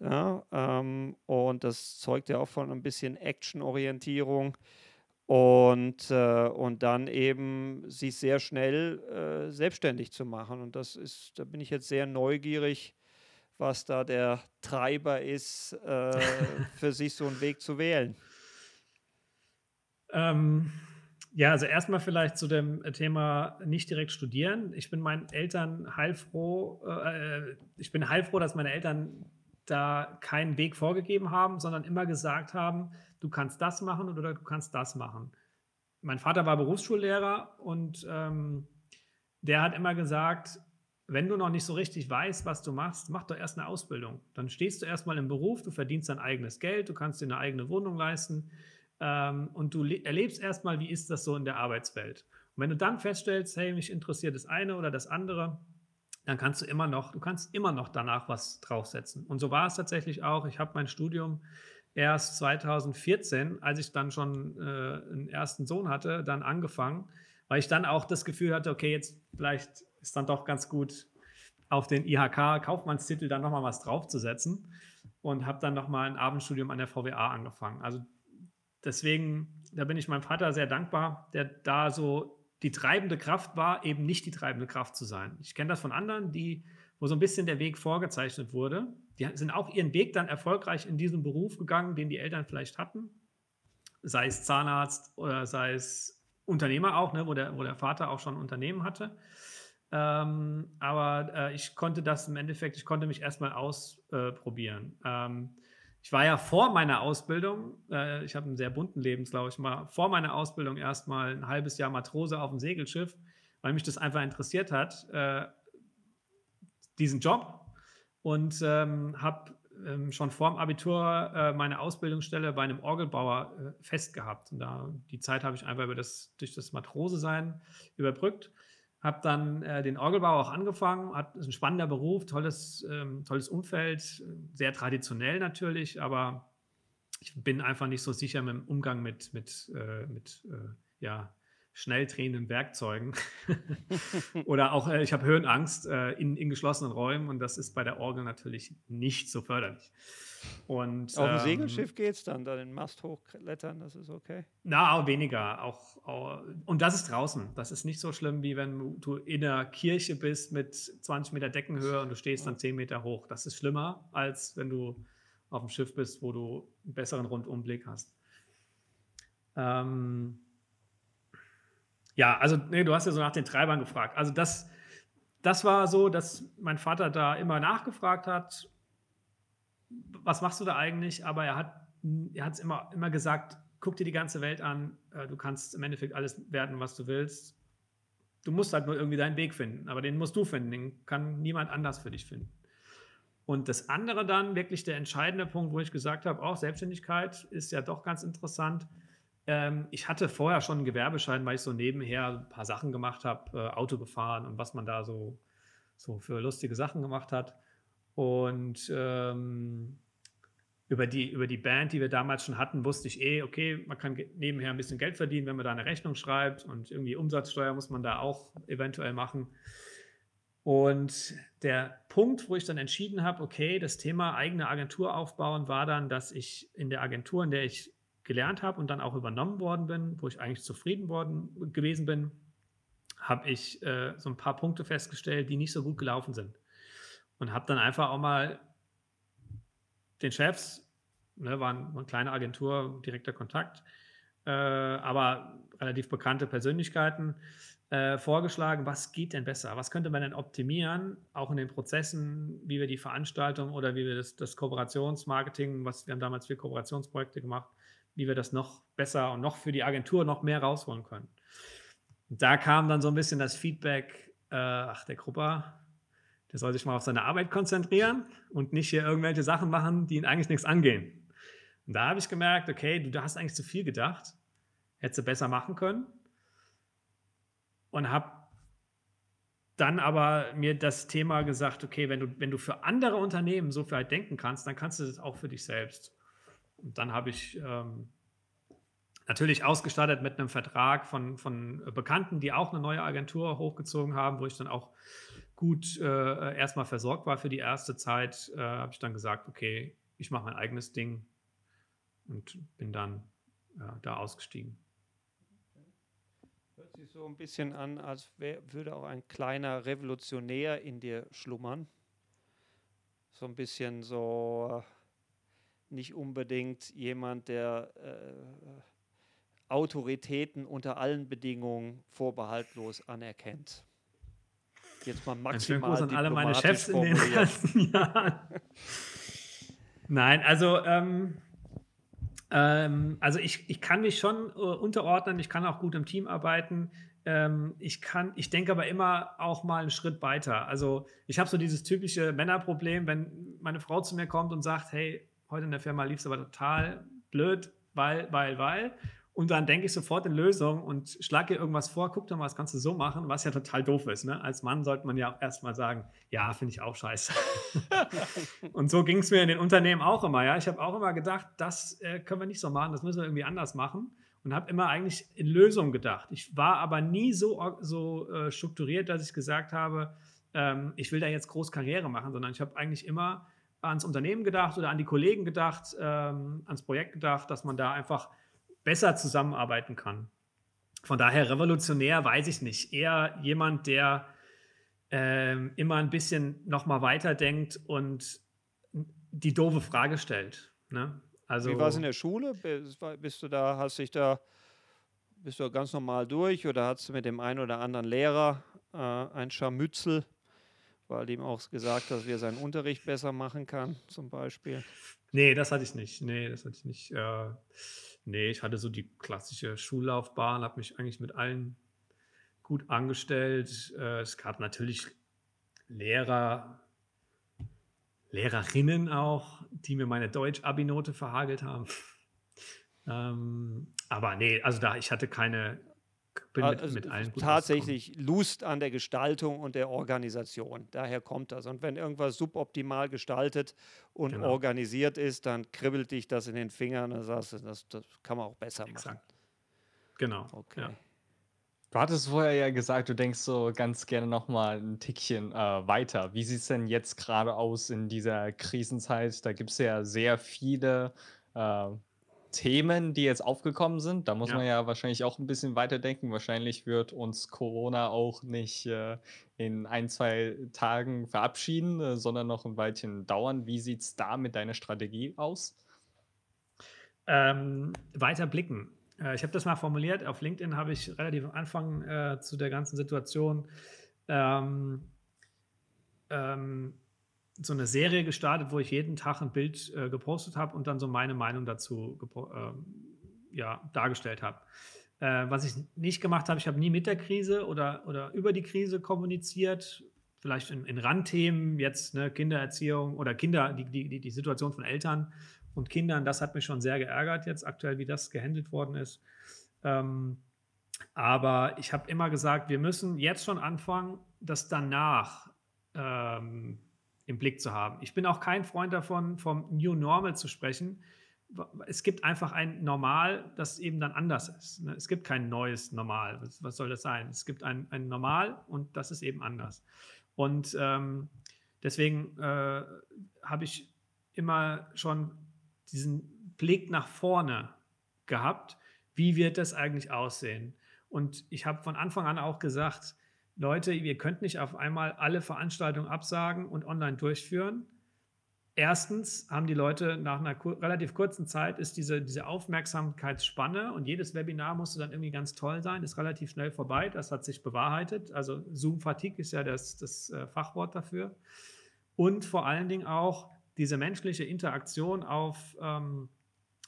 Ja, ähm, und das zeugt ja auch von ein bisschen Action-Orientierung. Und, äh, und dann eben sich sehr schnell äh, selbstständig zu machen. Und das ist, da bin ich jetzt sehr neugierig, was da der Treiber ist, äh, für sich so einen Weg zu wählen? Ähm, ja, also erstmal vielleicht zu dem Thema nicht direkt studieren. Ich bin meinen Eltern heilfroh, äh, ich bin heilfroh, dass meine Eltern da keinen Weg vorgegeben haben, sondern immer gesagt haben, du kannst das machen oder du kannst das machen. Mein Vater war Berufsschullehrer und ähm, der hat immer gesagt, wenn du noch nicht so richtig weißt, was du machst, mach doch erst eine Ausbildung. Dann stehst du erstmal im Beruf, du verdienst dein eigenes Geld, du kannst dir eine eigene Wohnung leisten ähm, und du erlebst erstmal, wie ist das so in der Arbeitswelt. Und wenn du dann feststellst, hey, mich interessiert das eine oder das andere, dann kannst du immer noch, du kannst immer noch danach was draufsetzen. Und so war es tatsächlich auch. Ich habe mein Studium erst 2014, als ich dann schon äh, einen ersten Sohn hatte, dann angefangen, weil ich dann auch das Gefühl hatte, okay, jetzt vielleicht ist dann doch ganz gut, auf den IHK-Kaufmannstitel dann nochmal was draufzusetzen und habe dann nochmal ein Abendstudium an der VWA angefangen. Also deswegen, da bin ich meinem Vater sehr dankbar, der da so die treibende Kraft war, eben nicht die treibende Kraft zu sein. Ich kenne das von anderen, die, wo so ein bisschen der Weg vorgezeichnet wurde. Die sind auch ihren Weg dann erfolgreich in diesen Beruf gegangen, den die Eltern vielleicht hatten. Sei es Zahnarzt oder sei es Unternehmer auch, ne, wo, der, wo der Vater auch schon Unternehmen hatte. Ähm, aber äh, ich konnte das im Endeffekt, ich konnte mich erstmal ausprobieren. Äh, ähm, ich war ja vor meiner Ausbildung, äh, ich habe einen sehr bunten Lebenslauf, ich war vor meiner Ausbildung erstmal ein halbes Jahr Matrose auf dem Segelschiff, weil mich das einfach interessiert hat, äh, diesen Job. Und ähm, habe ähm, schon vor dem Abitur äh, meine Ausbildungsstelle bei einem Orgelbauer äh, festgehabt. Und da, die Zeit habe ich einfach über das, durch das Matrose-Sein überbrückt habe dann äh, den Orgelbau auch angefangen, hat ist ein spannender Beruf, tolles, ähm, tolles Umfeld, sehr traditionell natürlich, aber ich bin einfach nicht so sicher mit dem Umgang mit, mit, äh, mit äh, ja, schnell drehenden Werkzeugen. Oder auch, äh, ich habe Höhenangst äh, in, in geschlossenen Räumen und das ist bei der Orgel natürlich nicht so förderlich. Und, Auf dem ähm, Segelschiff geht es dann, da den Mast hochklettern, das ist okay? Na, auch weniger. Auch, auch, und das ist draußen. Das ist nicht so schlimm, wie wenn du in der Kirche bist mit 20 Meter Deckenhöhe und du stehst dann 10 Meter hoch. Das ist schlimmer, als wenn du auf dem Schiff bist, wo du einen besseren Rundumblick hast. Ähm, ja, also nee, du hast ja so nach den Treibern gefragt. Also das, das war so, dass mein Vater da immer nachgefragt hat was machst du da eigentlich? Aber er hat es immer, immer gesagt, guck dir die ganze Welt an, äh, du kannst im Endeffekt alles werden, was du willst. Du musst halt nur irgendwie deinen Weg finden, aber den musst du finden, den kann niemand anders für dich finden. Und das andere dann, wirklich der entscheidende Punkt, wo ich gesagt habe, auch Selbstständigkeit ist ja doch ganz interessant. Ähm, ich hatte vorher schon einen Gewerbeschein, weil ich so nebenher ein paar Sachen gemacht habe, äh, Auto gefahren und was man da so, so für lustige Sachen gemacht hat. Und ähm, über, die, über die Band, die wir damals schon hatten, wusste ich eh, okay, man kann nebenher ein bisschen Geld verdienen, wenn man da eine Rechnung schreibt und irgendwie Umsatzsteuer muss man da auch eventuell machen. Und der Punkt, wo ich dann entschieden habe, okay, das Thema eigene Agentur aufbauen, war dann, dass ich in der Agentur, in der ich gelernt habe und dann auch übernommen worden bin, wo ich eigentlich zufrieden worden gewesen bin, habe ich äh, so ein paar Punkte festgestellt, die nicht so gut gelaufen sind und habe dann einfach auch mal den Chefs, ne, war, eine kleine Agentur, direkter Kontakt, äh, aber relativ bekannte Persönlichkeiten, äh, vorgeschlagen, was geht denn besser? Was könnte man denn optimieren, auch in den Prozessen, wie wir die Veranstaltung oder wie wir das, das Kooperationsmarketing, was wir haben damals vier Kooperationsprojekte gemacht, wie wir das noch besser und noch für die Agentur noch mehr rausholen können. Da kam dann so ein bisschen das Feedback, äh, ach, der Grupper, der soll sich mal auf seine Arbeit konzentrieren und nicht hier irgendwelche Sachen machen, die ihn eigentlich nichts angehen. Und da habe ich gemerkt, okay, du hast eigentlich zu viel gedacht, hättest du besser machen können und habe dann aber mir das Thema gesagt, okay, wenn du, wenn du für andere Unternehmen so viel denken kannst, dann kannst du das auch für dich selbst. Und dann habe ich ähm, natürlich ausgestattet mit einem Vertrag von, von Bekannten, die auch eine neue Agentur hochgezogen haben, wo ich dann auch gut äh, erstmal versorgt war für die erste Zeit, äh, habe ich dann gesagt, okay, ich mache mein eigenes Ding und bin dann äh, da ausgestiegen sich so ein bisschen an, als wär, würde auch ein kleiner Revolutionär in dir schlummern. So ein bisschen so äh, nicht unbedingt jemand, der äh, Autoritäten unter allen Bedingungen vorbehaltlos anerkennt. Jetzt mal maximal Ein an alle meine Chefs in den letzten Jahren. Nein, also ähm, ähm, also ich, ich kann mich schon äh, unterordnen, ich kann auch gut im Team arbeiten. Ähm, ich kann, ich denke aber immer auch mal einen Schritt weiter. Also ich habe so dieses typische Männerproblem, wenn meine Frau zu mir kommt und sagt, hey, heute in der Firma lief es aber total blöd, weil, weil, weil. Und dann denke ich sofort in Lösung und schlage ihr irgendwas vor, guck doch mal, was kannst du so machen, was ja total doof ist. Ne? Als Mann sollte man ja auch erstmal sagen, ja, finde ich auch scheiße. und so ging es mir in den Unternehmen auch immer. Ja? Ich habe auch immer gedacht, das äh, können wir nicht so machen, das müssen wir irgendwie anders machen. Und habe immer eigentlich in Lösungen gedacht. Ich war aber nie so, so äh, strukturiert, dass ich gesagt habe, ähm, ich will da jetzt groß Karriere machen, sondern ich habe eigentlich immer ans Unternehmen gedacht oder an die Kollegen gedacht, ähm, ans Projekt gedacht, dass man da einfach besser zusammenarbeiten kann. Von daher revolutionär weiß ich nicht. Eher jemand, der ähm, immer ein bisschen nochmal weiterdenkt und die doofe Frage stellt. Ne? Also, Wie war es in der Schule? Bist du da, hast dich da, bist du ganz normal durch oder hast du mit dem einen oder anderen Lehrer äh, ein Scharmützel, weil ihm auch gesagt hast, wie er seinen Unterricht besser machen kann, zum Beispiel? Nee, das hatte ich nicht. Nee, das hatte ich nicht. Äh, Nee, ich hatte so die klassische Schullaufbahn, habe mich eigentlich mit allen gut angestellt. Äh, es gab natürlich Lehrer, Lehrerinnen auch, die mir meine Deutsch-Abi-Note verhagelt haben. ähm, aber nee, also da, ich hatte keine, bin mit, also mit allen tatsächlich Lust an der Gestaltung und der Organisation. Daher kommt das. Und wenn irgendwas suboptimal gestaltet und genau. organisiert ist, dann kribbelt dich das in den Fingern und sagst, das, das kann man auch besser Exakt. machen. Genau. Okay. Ja. Du hattest vorher ja gesagt, du denkst so ganz gerne noch mal ein Tickchen äh, weiter. Wie sieht es denn jetzt gerade aus in dieser Krisenzeit? Da gibt es ja sehr viele äh, Themen, die jetzt aufgekommen sind. Da muss Ja. man ja wahrscheinlich auch ein bisschen weiterdenken. Wahrscheinlich wird uns Corona auch nicht äh, in ein, zwei Tagen verabschieden, äh, sondern noch ein Weilchen dauern. Wie sieht es da mit deiner Strategie aus? Ähm, weiter blicken. Äh, ich habe das mal formuliert. Auf LinkedIn habe ich relativ am Anfang äh, zu der ganzen Situation ähm, ähm, so eine Serie gestartet, wo ich jeden Tag ein Bild äh, gepostet habe und dann so meine Meinung dazu äh, ja, dargestellt habe. Äh, was ich nicht gemacht habe, ich habe nie mit der Krise oder, oder über die Krise kommuniziert, vielleicht in, in Randthemen, jetzt ne, Kindererziehung oder Kinder, die, die, die Situation von Eltern und Kindern, das hat mich schon sehr geärgert jetzt aktuell, wie das gehandelt worden ist. Ähm, aber ich habe immer gesagt, wir müssen jetzt schon anfangen, das danach ähm, im Blick zu haben. Ich bin auch kein Freund davon, vom New Normal zu sprechen. Es gibt einfach ein Normal, das eben dann anders ist. Ne? Es gibt kein neues Normal. Was, soll das sein? Es gibt ein, ein Normal und das ist eben anders. Und ähm, deswegen äh, habe ich immer schon diesen Blick nach vorne gehabt. Wie wird das eigentlich aussehen? Und ich habe von Anfang an auch gesagt, Leute, ihr könnt nicht auf einmal alle Veranstaltungen absagen und online durchführen. erstens haben die Leute nach einer kur relativ kurzen Zeit ist diese, diese Aufmerksamkeitsspanne und jedes Webinar musste dann irgendwie ganz toll sein, ist relativ schnell vorbei. Das hat sich bewahrheitet. Also Zoom-Fatigue ist ja das, das äh, Fachwort dafür. Und vor allen Dingen auch diese menschliche Interaktion auf ähm,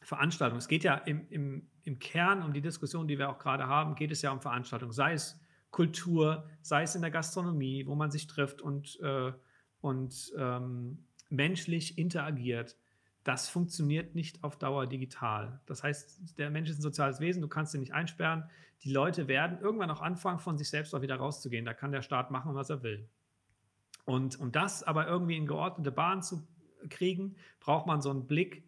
Veranstaltungen. Es geht ja im, im, im Kern um die Diskussion, die wir auch gerade haben, geht es ja um Veranstaltungen, sei es Kultur, sei es in der Gastronomie, wo man sich trifft und, äh, und ähm, menschlich interagiert. Das funktioniert nicht auf Dauer digital. Das heißt, der Mensch ist ein soziales Wesen, du kannst ihn nicht einsperren. Die Leute werden irgendwann auch anfangen, von sich selbst auch wieder rauszugehen. Da kann der Staat machen, was er will. Und um das aber irgendwie in geordnete Bahn zu kriegen, braucht man so einen Blick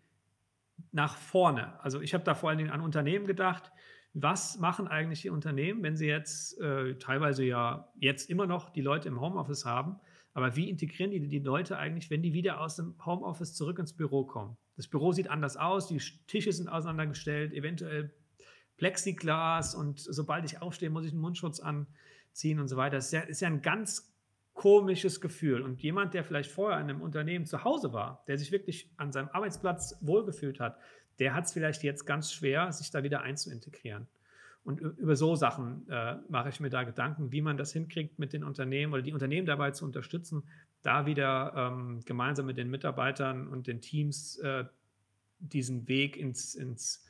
nach vorne. Also ich habe da vor allen Dingen an Unternehmen gedacht. Was machen eigentlich die Unternehmen, wenn sie jetzt äh, teilweise ja jetzt immer noch die Leute im Homeoffice haben? Aber wie integrieren die die Leute eigentlich, wenn die wieder aus dem Homeoffice zurück ins Büro kommen? Das Büro sieht anders aus, die Tische sind auseinandergestellt, eventuell Plexiglas und sobald ich aufstehe, muss ich einen Mundschutz anziehen und so weiter. Das ist ja, ist ja ein ganz komisches Gefühl. Und jemand, der vielleicht vorher in einem Unternehmen zu Hause war, der sich wirklich an seinem Arbeitsplatz wohlgefühlt hat, der hat es vielleicht jetzt ganz schwer, sich da wieder einzuintegrieren. Und über so Sachen äh, mache ich mir da Gedanken, wie man das hinkriegt mit den Unternehmen oder die Unternehmen dabei zu unterstützen, da wieder ähm, gemeinsam mit den Mitarbeitern und den Teams äh, diesen Weg ins, ins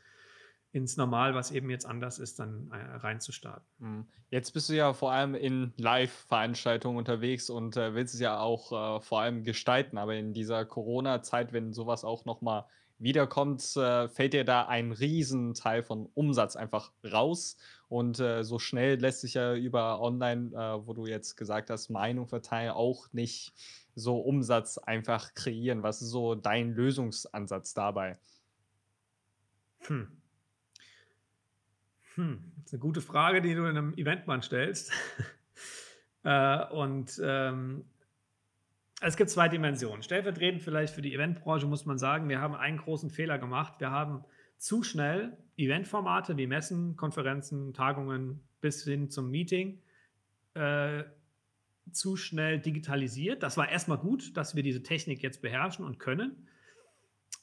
ins Normal, was eben jetzt anders ist, dann äh, reinzustarten. Mhm. Jetzt bist du ja vor allem in Live-Veranstaltungen unterwegs und äh, willst es ja auch äh, vor allem gestalten. Aber in dieser Corona-Zeit, wenn sowas auch nochmal wiederkommt, äh, fällt dir da ein Riesenteil von Umsatz einfach raus. Und äh, so schnell lässt sich ja über Online, äh, wo du jetzt gesagt hast, Meinung verteilen, auch nicht so Umsatz einfach kreieren. Was ist so dein Lösungsansatz dabei? Hm. Hm, das ist eine gute Frage, die du in einem Eventmann stellst. äh, und ähm, es gibt zwei Dimensionen. Stellvertretend vielleicht für die Eventbranche muss man sagen, wir haben einen großen Fehler gemacht. Wir haben zu schnell Eventformate wie Messen, Konferenzen, Tagungen bis hin zum Meeting äh, zu schnell digitalisiert. Das war erstmal gut, dass wir diese Technik jetzt beherrschen und können.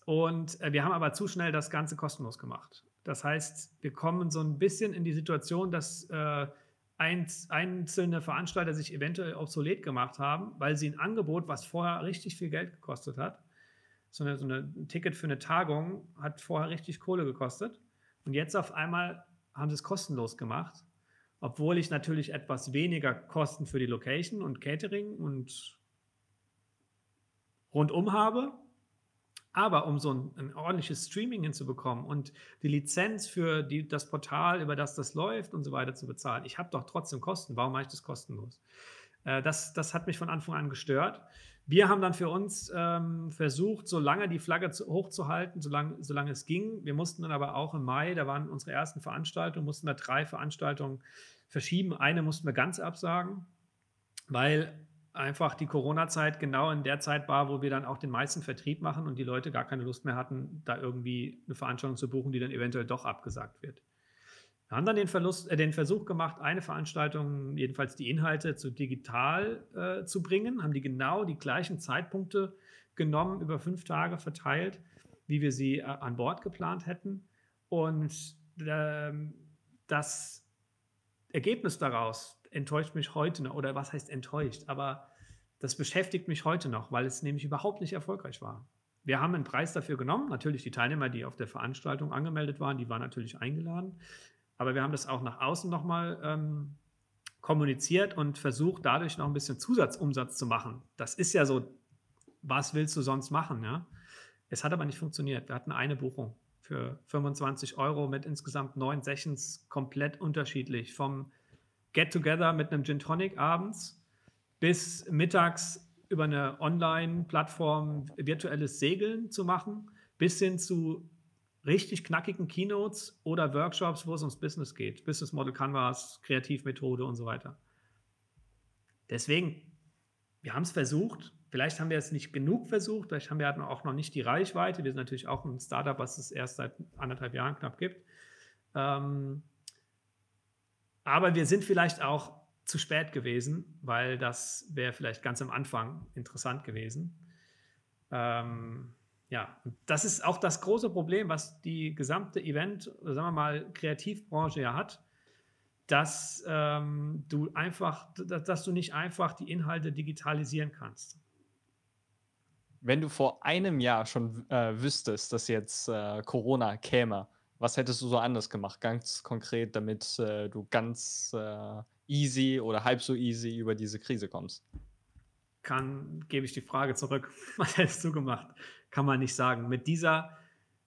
Und äh, wir haben aber zu schnell das Ganze kostenlos gemacht. Das heißt, wir kommen so ein bisschen in die Situation, dass äh, einzelne Veranstalter sich eventuell obsolet gemacht haben, weil sie ein Angebot, was vorher richtig viel Geld gekostet hat, so, eine, so eine, ein Ticket für eine Tagung hat vorher richtig Kohle gekostet. Und jetzt auf einmal haben sie es kostenlos gemacht, obwohl ich natürlich etwas weniger Kosten für die Location und Catering und rundum habe, aber um so ein, ein, ordentliches Streaming hinzubekommen und die Lizenz für die, das Portal, über das das läuft und so weiter zu bezahlen, ich habe doch trotzdem Kosten. Warum mache ich das kostenlos? Äh, das, das hat mich von Anfang an gestört. Wir haben dann für uns ähm, versucht, so lange die Flagge zu, hochzuhalten, solange, solange es ging. Wir mussten dann aber auch im Mai, da waren unsere ersten Veranstaltungen, mussten wir drei Veranstaltungen verschieben. Eine mussten wir ganz absagen, weil einfach die Corona-Zeit genau in der Zeit war, wo wir dann auch den meisten Vertrieb machen und die Leute gar keine Lust mehr hatten, da irgendwie eine Veranstaltung zu buchen, die dann eventuell doch abgesagt wird. Wir haben dann den, Verlust, äh, den Versuch gemacht, eine Veranstaltung, jedenfalls die Inhalte zu digital äh, zu bringen, haben die genau die gleichen Zeitpunkte genommen, über fünf Tage verteilt, wie wir sie äh, an Bord geplant hätten. Und äh, das Ergebnis daraus, enttäuscht mich heute noch, oder was heißt enttäuscht, aber das beschäftigt mich heute noch, weil es nämlich überhaupt nicht erfolgreich war. Wir haben einen Preis dafür genommen. Natürlich die Teilnehmer, die auf der Veranstaltung angemeldet waren, die waren natürlich eingeladen. Aber wir haben das auch nach außen nochmal ähm, kommuniziert und versucht, dadurch noch ein bisschen Zusatzumsatz zu machen. Das ist ja so, was willst du sonst machen? Ja? Es hat aber nicht funktioniert. Wir hatten eine Buchung für 25 Euro mit insgesamt neun Sessions, komplett unterschiedlich. Vom Get-Together mit einem Gin Tonic abends bis mittags über eine Online-Plattform virtuelles Segeln zu machen, bis hin zu richtig knackigen Keynotes oder Workshops, wo es ums Business geht. Business Model Canvas, Kreativmethode und so weiter. Deswegen, wir haben es versucht. Vielleicht haben wir es nicht genug versucht. Vielleicht haben wir auch noch nicht die Reichweite. Wir sind natürlich auch ein Startup, was es erst seit anderthalb Jahren knapp gibt. Ähm, aber wir sind vielleicht auch zu spät gewesen, weil das wäre vielleicht ganz am Anfang interessant gewesen. Ähm, ja, das ist auch das große Problem, was die gesamte Event, sagen wir mal, Kreativbranche ja hat, dass ähm, du einfach, dass du nicht einfach die Inhalte digitalisieren kannst. Wenn du vor einem Jahr schon äh, wüsstest, dass jetzt äh, Corona käme, was hättest du so anders gemacht, ganz konkret, damit äh, du ganz äh, easy oder halb so easy über diese Krise kommst? Kann, gebe ich die Frage zurück. Was hättest du gemacht? Kann man nicht sagen. Mit dieser,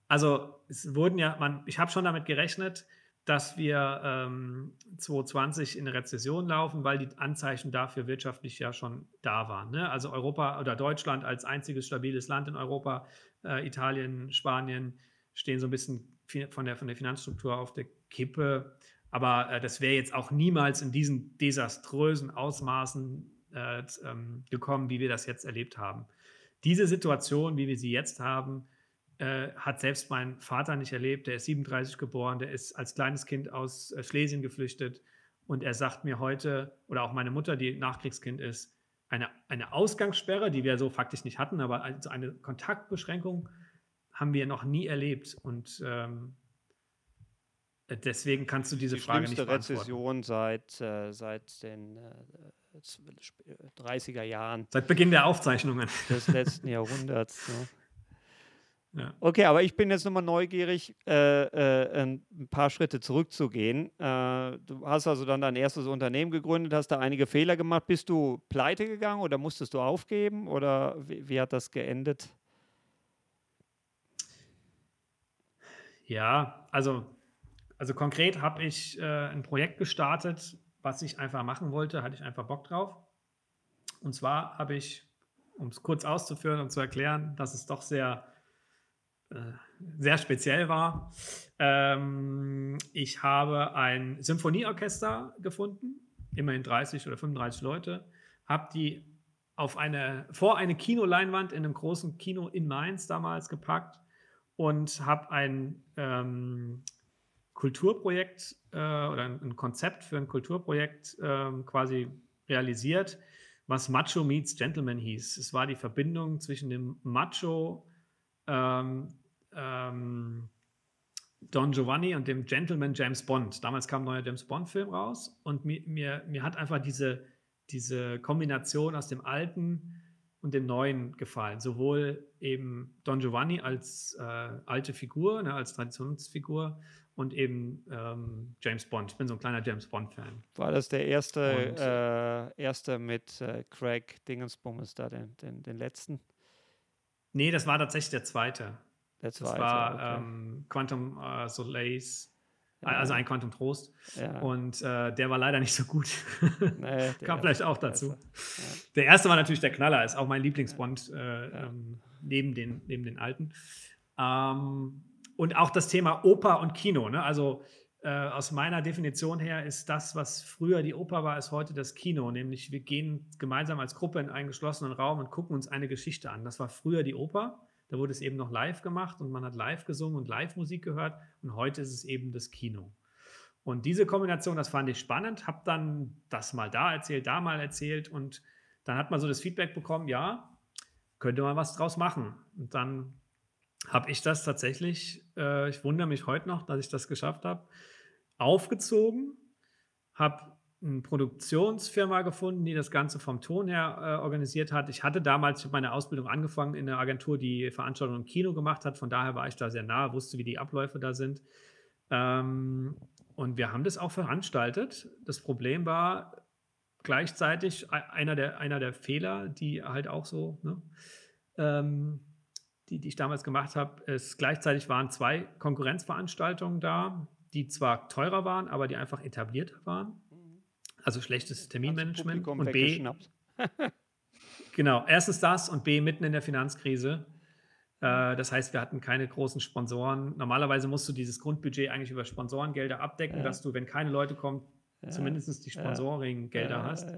also es wurden ja, man, ich habe schon damit gerechnet, dass wir ähm, 2020 in Rezession laufen, weil die Anzeichen dafür wirtschaftlich ja schon da waren. Ne? Also Europa oder Deutschland als einziges stabiles Land in Europa, äh, Italien, Spanien stehen so ein bisschen von der, von der Finanzstruktur auf der Kippe. Aber äh, das wäre jetzt auch niemals in diesen desaströsen Ausmaßen äh, ähm, gekommen, wie wir das jetzt erlebt haben. Diese Situation, wie wir sie jetzt haben, äh, hat selbst mein Vater nicht erlebt. Der ist 37 geboren, der ist als kleines Kind aus äh, Schlesien geflüchtet. Und er sagt mir heute, oder auch meine Mutter, die Nachkriegskind ist, eine, eine Ausgangssperre, die wir so faktisch nicht hatten, aber also eine Kontaktbeschränkung haben wir noch nie erlebt. Und ähm, deswegen kannst du diese die Frage nicht beantworten. Rezession seit, äh, seit den äh, 30er Jahren. Seit Beginn der Aufzeichnungen. Des letzten Jahrhunderts. Ne? Ja. Okay, aber ich bin jetzt nochmal neugierig, äh, äh, ein paar Schritte zurückzugehen. Äh, du hast also dann dein erstes Unternehmen gegründet, hast da einige Fehler gemacht. Bist du pleite gegangen oder musstest du aufgeben oder wie, wie hat das geendet? Ja, also, also konkret habe ich äh, ein Projekt gestartet, was ich einfach machen wollte, hatte ich einfach Bock drauf. Und zwar habe ich, um es kurz auszuführen und zu erklären, dass es doch sehr äh, sehr speziell war. Ähm, ich habe ein Symphonieorchester gefunden, immerhin 30 oder 35 Leute, habe die auf eine, vor eine Kinoleinwand in einem großen Kino in Mainz damals gepackt und habe ein ähm, Kulturprojekt äh, oder ein, ein, Konzept für ein Kulturprojekt äh, quasi realisiert, was Macho Meets Gentleman hieß. Es war die Verbindung zwischen dem Macho ähm, ähm, Don Giovanni und dem Gentleman James Bond. Damals kam ein neuer James Bond-Film raus und mir, mir, mir hat einfach diese, diese Kombination aus dem alten und dem neuen gefallen. Sowohl eben Don Giovanni als äh, alte Figur, ne, als Traditionsfigur und eben ähm, James Bond. Ich bin so ein kleiner James Bond-Fan. War das der erste, äh, erste mit äh, Craig Dingensbums da, den, den, den letzten? Nee, das war tatsächlich der zweite. Das, das war okay. ähm, Quantum äh, Solace. Also ein Quantum Trost. Ja. Und äh, der war leider nicht so gut. Nee, Kam vielleicht auch dazu. Ja. Der erste war natürlich der Knaller, ist auch mein Lieblingsbond äh, ähm, neben, den, neben den alten. Ähm, und auch das Thema Oper und Kino. Ne? Also äh, aus meiner Definition her ist das, was früher die Oper war, ist heute das Kino. Nämlich wir gehen gemeinsam als Gruppe in einen geschlossenen Raum und gucken uns eine Geschichte an. Das war früher die Oper. Da wurde es eben noch live gemacht und man hat live gesungen und Live-Musik gehört. Und heute ist es eben das Kino. Und diese Kombination, das fand ich spannend, habe dann das mal da erzählt, da mal erzählt und dann hat man so das Feedback bekommen, ja, könnte man was draus machen. Und dann habe ich das tatsächlich, äh, ich wundere mich heute noch, dass ich das geschafft habe, aufgezogen, habe eine Produktionsfirma gefunden, die das Ganze vom Ton her äh, organisiert hat. Ich hatte damals meine Ausbildung angefangen in einer Agentur, die Veranstaltungen im Kino gemacht hat. Von daher war ich da sehr nah, wusste, wie die Abläufe da sind. Ähm, und wir haben das auch veranstaltet. Das Problem war gleichzeitig einer der, einer der Fehler, die halt auch so, ne, ähm, die, die ich damals gemacht habe, ist gleichzeitig waren zwei Konkurrenzveranstaltungen da, die zwar teurer waren, aber die einfach etablierter waren. Also schlechtes Terminmanagement. und B. genau, erstens das und B, mitten in der Finanzkrise. Äh, das heißt, wir hatten keine großen Sponsoren. Normalerweise musst du dieses Grundbudget eigentlich über Sponsorengelder abdecken, ja. dass du, wenn keine Leute kommen, ja. zumindest die Sponsoring-Gelder ja. hast.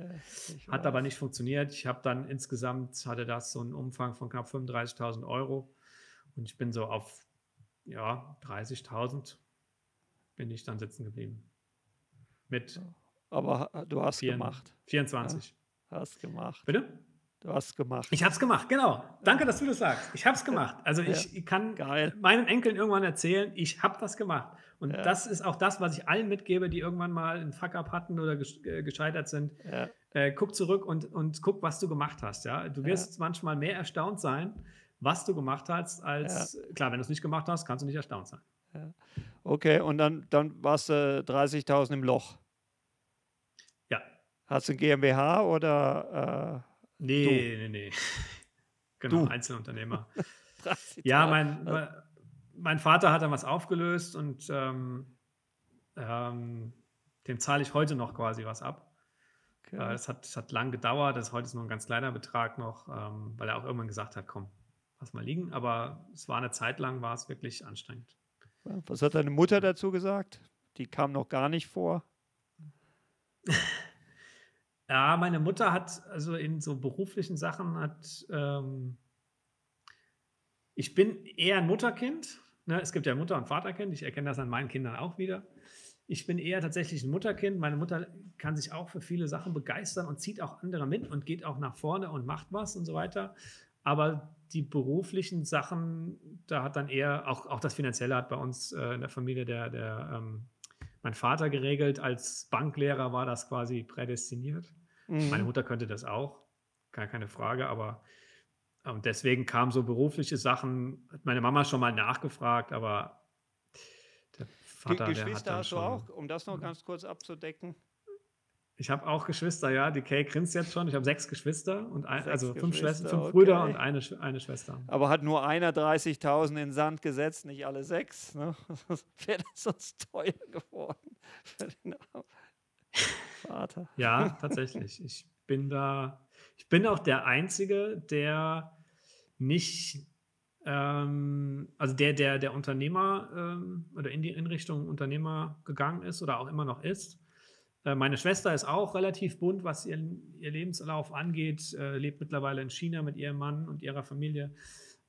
Hat aber nicht funktioniert. Ich habe dann insgesamt, hatte das so einen Umfang von knapp 35.000 Euro. Und ich bin so auf, ja, 30.000 bin ich dann sitzen geblieben. Mit aber du hast 24, gemacht. 24. Ja, hast gemacht. Bitte? Du hast gemacht. Ich habe es gemacht, genau. Danke, dass du das sagst. Ich habe es gemacht. Also ich, ich kann Geil. meinen Enkeln irgendwann erzählen, ich habe das gemacht. Und Ja. das ist auch das, was ich allen mitgebe, die irgendwann mal einen Fuck-up hatten oder äh, gescheitert sind. Ja. Äh, guck zurück und, und guck, was du gemacht hast. Ja? Du wirst manchmal mehr erstaunt sein, was du gemacht hast, als klar, wenn du es nicht gemacht hast, kannst du nicht erstaunt sein. Okay, und dann, dann warst du 30.000 im Loch. Hast du ein GmbH oder Nee, Du. nee, nee. Genau, Du. Einzelunternehmer. äh, 30.000? Ja, mein, mein- Vater hat dann was aufgelöst und ähm, ähm, dem zahle ich heute noch quasi was ab. Okay. Äh, Es hat, es hat lang gedauert, das ist heute nur ein ganz kleiner Betrag noch, ähm, weil er auch irgendwann gesagt hat, komm, lass mal liegen. Aber es war eine Zeit lang, war es wirklich anstrengend. Was hat deine Mutter dazu gesagt? Die kam noch gar nicht vor. Ja, meine Mutter hat also in so beruflichen Sachen hat, ähm, ich bin eher ein Mutterkind. Ne? Es gibt ja Mutter- und Vaterkind. Ich erkenne das an meinen Kindern auch wieder. Ich bin eher tatsächlich ein Mutterkind. Meine Mutter kann sich auch für viele Sachen begeistern und zieht auch andere mit und geht auch nach vorne und macht was und so weiter. Aber die beruflichen Sachen, da hat dann eher, auch, auch das Finanzielle hat bei uns äh, in der Familie der, der ähm, mein Vater geregelt. Als Banklehrer war das quasi prädestiniert. Mhm. Meine Mutter könnte das auch, gar keine Frage, aber ähm, deswegen kamen so berufliche Sachen, hat meine Mama schon mal nachgefragt, aber der Ge Vater, der hat Geschwister dann hast du auch, um das noch ganz kurz abzudecken? Ich habe auch Geschwister, ja, die Kay grinst jetzt schon. Ich habe sechs Geschwister und ein, Sechs also fünf Schwestern, fünf okay. Brüder und eine, eine Schwester. Aber hat nur einer 30.000 in den Sand gesetzt, nicht alle sechs. Ne? Wäre das sonst teuer geworden für den armen Vater. Ja, tatsächlich. Ich bin da, ich bin auch der Einzige, der nicht, ähm, also der, der, der Unternehmer ähm, oder in die in Richtung Unternehmer gegangen ist oder auch immer noch ist. Äh, meine Schwester ist auch relativ bunt, was ihren, ihr Lebenslauf angeht, äh, lebt mittlerweile in China mit ihrem Mann und ihrer Familie.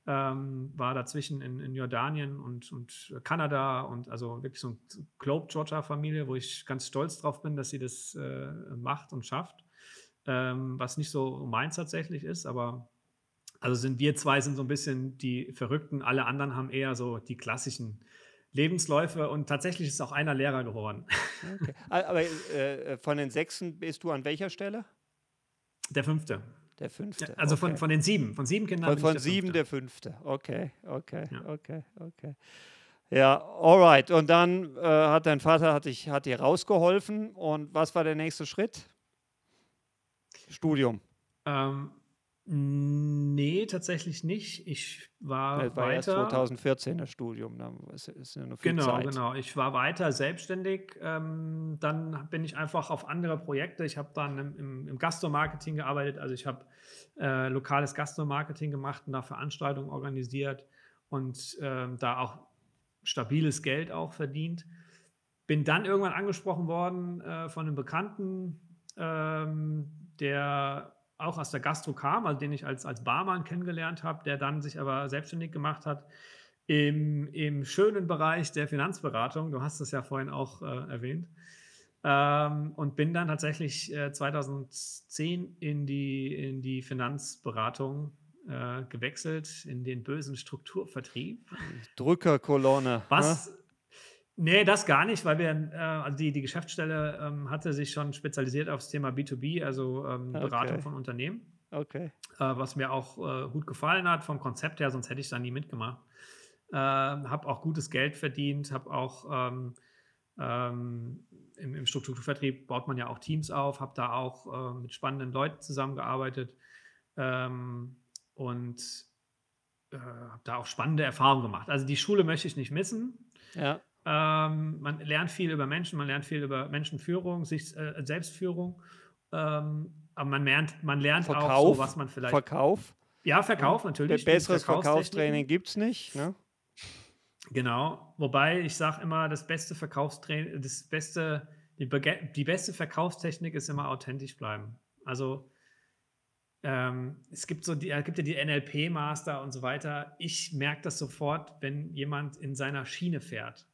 Ähm, war dazwischen in, in Jordanien und, und Kanada und also wirklich so eine Globetrotter-Familie, wo ich ganz stolz drauf bin, dass sie das äh, macht und schafft. Ähm, was nicht so meins tatsächlich ist, aber also sind wir zwei sind so ein bisschen die Verrückten, alle anderen haben eher so die klassischen Lebensläufe und tatsächlich ist auch einer Lehrer geworden. Okay. Aber äh, von den Sechsen bist du an welcher Stelle? Der fünfte. Der fünfte. Also von, okay. von den sieben. Von sieben Kindern. Von, von sieben Fünfte. der fünfte. Okay, okay, Ja. okay, okay. Ja, alright. Und dann äh, hat dein Vater hat dich, hat dir rausgeholfen. Und was war der nächste Schritt? Studium. Ähm, nee, tatsächlich nicht. Ich war, Das war erst weiter. 2014 das Studium. Da ist, ist ja noch viel Genau, Zeit. genau. Ich war weiter selbstständig. Ähm, dann bin ich einfach auf andere Projekte. Ich habe dann im, im, im Gastromarketing gearbeitet. Also ich habe äh, lokales Gastromarketing gemacht und da Veranstaltungen organisiert und ähm, da auch stabiles Geld auch verdient. Bin dann irgendwann angesprochen worden äh, von einem Bekannten, ähm, der auch aus der Gastro kam, also den ich als, als Barmann kennengelernt habe, der dann sich aber selbstständig gemacht hat im, im schönen Bereich der Finanzberatung. Du hast es ja vorhin auch äh, erwähnt. Ähm, und bin dann tatsächlich äh, 2010 in die, in die Finanzberatung äh, gewechselt, in den bösen Strukturvertrieb. Drückerkolonne. Was? Nee, das gar nicht, weil wir, äh, also die, die Geschäftsstelle ähm, hatte sich schon spezialisiert aufs Thema B2B, also ähm, Beratung Okay. von Unternehmen Ne? Okay. äh, was mir auch äh, gut gefallen hat vom Konzept her, sonst hätte ich da nie mitgemacht. Äh, habe auch gutes Geld verdient, habe auch ähm, ähm, im, im Strukturvertrieb baut man ja auch Teams auf, habe da auch äh, mit spannenden Leuten zusammengearbeitet ähm, und äh, habe da auch spannende Erfahrungen gemacht. Also die Schule möchte ich nicht missen. Ja. Ähm, man lernt viel über Menschen, man lernt viel über Menschenführung, sich, äh, Selbstführung. Ähm, aber man lernt, man lernt auch Verkauf. so, was man vielleicht. Verkauf. ja, Verkauf natürlich. besseres. Verkaufstraining gibt es nicht. Ne? Genau. Wobei ich sage immer, das beste Verkaufstraining, das beste, die, die beste Verkaufstechnik ist immer authentisch bleiben. Also ähm, es gibt so die, es gibt ja die NLP-Master und so weiter. Ich merke das sofort, wenn jemand in seiner Schiene fährt.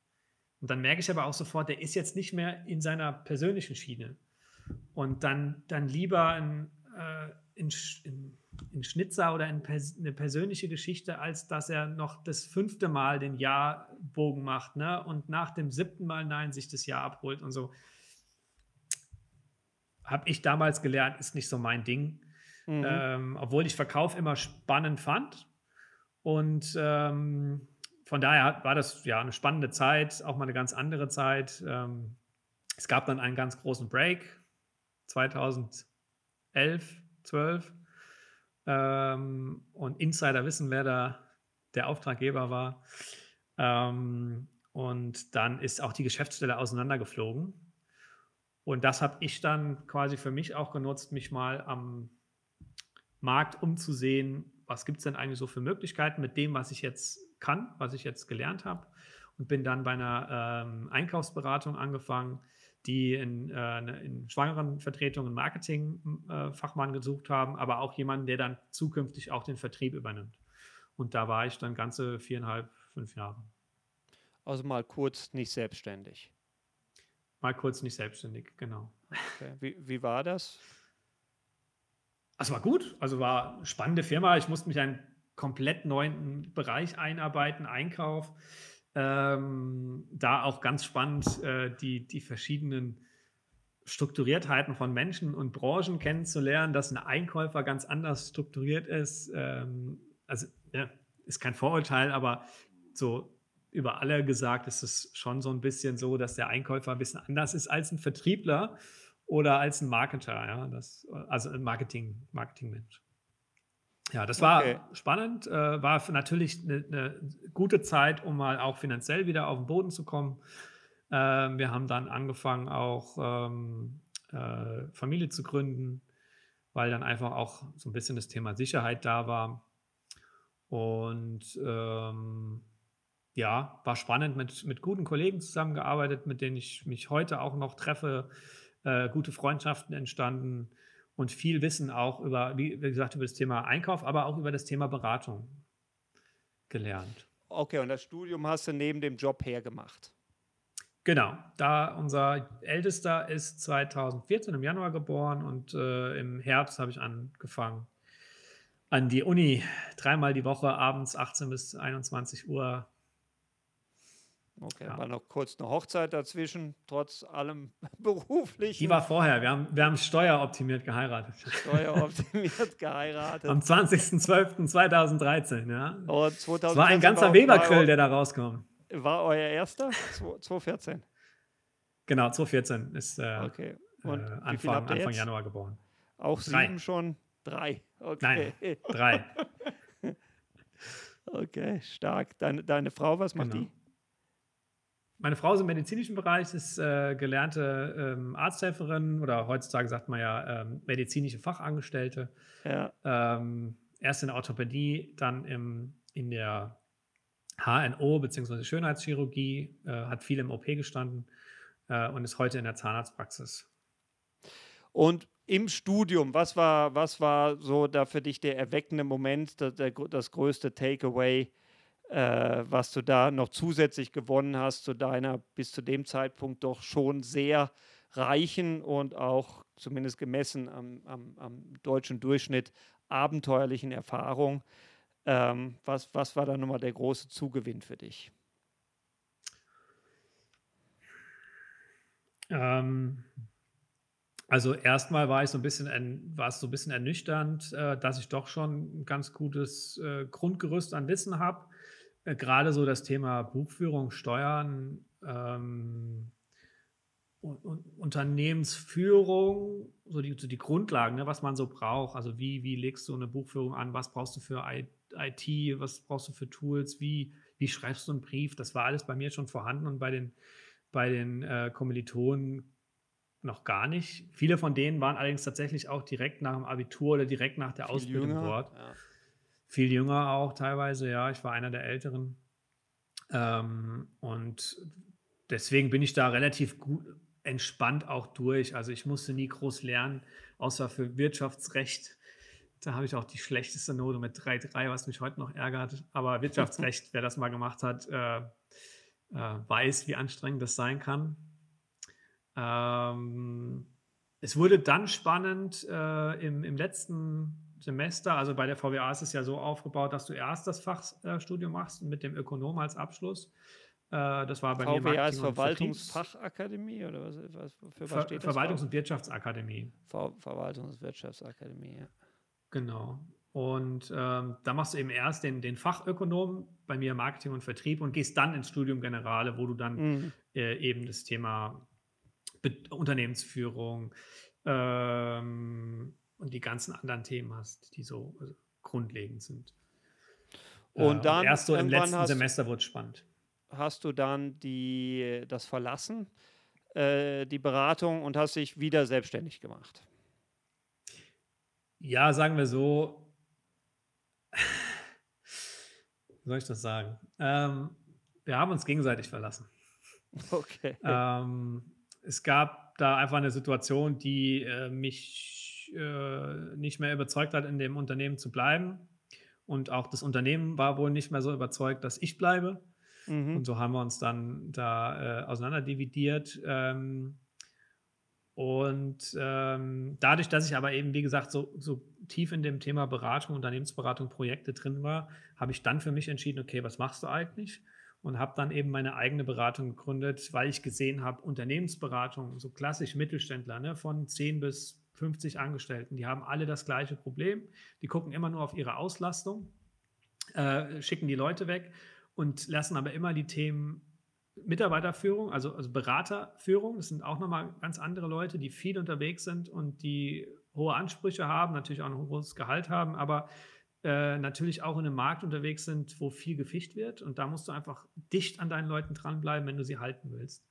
Und dann merke ich aber auch sofort, der ist jetzt nicht mehr in seiner persönlichen Schiene. Und dann, dann lieber ein, äh, in, in, in Schnitzer oder in pers eine persönliche Geschichte, als dass er noch das fünfte Mal den Jahrbogen macht ne? und nach dem siebten Mal Nein sich das Jahr abholt und so. Habe ich damals gelernt, ist nicht so mein Ding. Mhm. Ähm, obwohl ich Verkauf immer spannend fand. Und ähm, von daher war das ja eine spannende Zeit, auch mal eine ganz andere Zeit. Ähm, es gab dann einen ganz großen Break 2011, 12. Ähm, und Insider wissen, wer da der Auftraggeber war. Ähm, und dann ist auch die Geschäftsstelle auseinandergeflogen. Und das habe ich dann quasi für mich auch genutzt, mich mal am Markt umzusehen, was gibt es denn eigentlich so für Möglichkeiten mit dem, was ich jetzt kann, was ich jetzt gelernt habe. Und bin dann bei einer ähm, Einkaufsberatung angefangen, die in, äh, in schwangeren Vertretungen einen Marketing-Fachmann äh, gesucht haben, aber auch jemanden, der dann zukünftig auch den Vertrieb übernimmt. Und da war ich dann ganze viereinhalb, fünf Jahre. Also mal kurz nicht selbstständig. Mal kurz nicht selbstständig, genau. Okay. Wie, wie war das? Es war gut, also war eine spannende Firma. Ich musste mich in einen komplett neuen Bereich einarbeiten, Einkauf. Ähm, da auch ganz spannend, äh, die, die verschiedenen Strukturiertheiten von Menschen und Branchen kennenzulernen, dass ein Einkäufer ganz anders strukturiert ist. Ähm, also, ja, ist kein Vorurteil, aber so über alle gesagt ist es schon so ein bisschen so, dass der Einkäufer ein bisschen anders ist als ein Vertriebler oder als ein Marketer, ja, das, also ein Marketing, Marketingmensch. Ja, das war okay. spannend, äh, war natürlich eine, eine, gute Zeit, um mal auch finanziell wieder auf den Boden zu kommen. Äh, wir haben dann angefangen, auch ähm, äh, Familie zu gründen, weil dann einfach auch so ein bisschen das Thema Sicherheit da war. Und ähm, ja, war spannend, mit, mit guten Kollegen zusammengearbeitet, mit denen ich mich heute auch noch treffe, äh, gute Freundschaften entstanden und viel Wissen auch über, wie, gesagt, über das Thema Einkauf, aber auch über das Thema Beratung gelernt. Okay, und das Studium hast du neben dem Job hergemacht? Genau, da unser Ältester ist 2014 im Januar geboren und äh, im Herbst habe ich angefangen, an die Uni dreimal die Woche abends 18 bis 21 Uhr Okay, ja. war noch kurz eine Hochzeit dazwischen, trotz allem beruflichen. Die war vorher, wir haben, wir haben steueroptimiert geheiratet. Steueroptimiert geheiratet. Am 20.12.2013, ja. Und 2014 das war ein ganzer Webergrill, der da rauskam. War euer erster? 2014? Genau, 2014 ist äh, okay. Und äh, Anfang, Anfang Januar geboren. Auch drei. sieben schon? Drei. Okay. Nein, drei. okay, stark. Deine, deine Frau, was macht genau. die? Meine Frau ist im medizinischen Bereich, ist äh, gelernte ähm, Arzthelferin oder heutzutage sagt man ja ähm, medizinische Fachangestellte. Ja. Ähm, erst in der Orthopädie, dann im, in der HNO bzw. Schönheitschirurgie, äh, hat viel im OP gestanden äh, und ist heute in der Zahnarztpraxis. Und im Studium, was war, was war so da für dich der erweckende Moment, der, der, das größte Takeaway? Äh, was du da noch zusätzlich gewonnen hast zu deiner bis zu dem Zeitpunkt doch schon sehr reichen und auch zumindest gemessen am, am, am deutschen Durchschnitt abenteuerlichen Erfahrung. Ähm, was, was war da nochmal der große Zugewinn für dich? Ähm, also erstmal war ich so ein bisschen, war es so ein bisschen ernüchternd, äh, dass ich doch schon ein ganz gutes äh, Grundgerüst an Wissen habe äh, gerade so das Thema Buchführung, Steuern, ähm, und, und Unternehmensführung, so die, so die Grundlagen, ne, was man so braucht. Also wie, wie legst du eine Buchführung an? Was brauchst du für IT? Was brauchst du für Tools? Wie, wie schreibst du einen Brief? Das war alles bei mir schon vorhanden und bei den, bei den äh, Kommilitonen noch gar nicht. Viele von denen waren allerdings tatsächlich auch direkt nach dem Abitur oder direkt nach der Viel Ausbildung jünger, dort. Ja viel jünger auch teilweise, ja. Ich war einer der Älteren. Ähm, und deswegen bin ich da relativ gut entspannt auch durch. Also ich musste nie groß lernen, außer für Wirtschaftsrecht. Da habe ich auch die schlechteste Note mit 3,3, was mich heute noch ärgert. Aber Wirtschaftsrecht, wer das mal gemacht hat, äh, äh, weiß, wie anstrengend das sein kann. Ähm, es wurde dann spannend äh, im, im letzten Semester. Also bei der VWA ist es ja so aufgebaut, dass du erst das Fachstudium machst mit dem Ökonom als Abschluss. Äh, das war bei VWA mir Marketing ist Verwaltungsfachakademie oder was, was für was Ver steht das? Verwaltungs- und Wirtschaftsakademie. Ver Verwaltungs- und Wirtschaftsakademie, ja. Genau. Und ähm, da machst du eben erst den, den Fachökonom, bei mir Marketing und Vertrieb und gehst dann ins Studium Generale, wo du dann Mhm. äh, eben das Thema Be Unternehmensführung ähm, und die ganzen anderen Themen hast, die so also grundlegend sind. Und dann erst so im letzten hast- Semester wurde es spannend. Hast du dann die, das verlassen, äh, die Beratung und hast dich wieder selbstständig gemacht? Ja, sagen wir so. Wie soll ich das sagen? Ähm, wir haben uns gegenseitig verlassen. Okay. Ähm, es gab da einfach eine Situation, die äh, mich äh, nicht mehr überzeugt hat, in dem Unternehmen zu bleiben. Und auch das Unternehmen war wohl nicht mehr so überzeugt, dass ich bleibe. Mhm. Und so haben wir uns dann da äh, auseinanderdividiert. Ähm, und ähm, dadurch, dass ich aber eben, wie gesagt, so, so tief in dem Thema Beratung, Unternehmensberatung, Projekte drin war, habe ich dann für mich entschieden, okay, was machst du eigentlich? Und habe dann eben meine eigene Beratung gegründet, weil ich gesehen habe, Unternehmensberatung, so klassisch Mittelständler, ne, von 10 bis 50 Angestellten, die haben alle das gleiche Problem. Die gucken immer nur auf ihre Auslastung, äh, schicken die Leute weg und lassen aber immer die Themen Mitarbeiterführung, also, also Beraterführung, das sind auch nochmal ganz andere Leute, die viel unterwegs sind und die hohe Ansprüche haben, natürlich auch ein hohes Gehalt haben, aber äh, natürlich auch in einem Markt unterwegs sind, wo viel gefischt wird. Und da musst du einfach dicht an deinen Leuten dranbleiben, wenn du sie halten willst.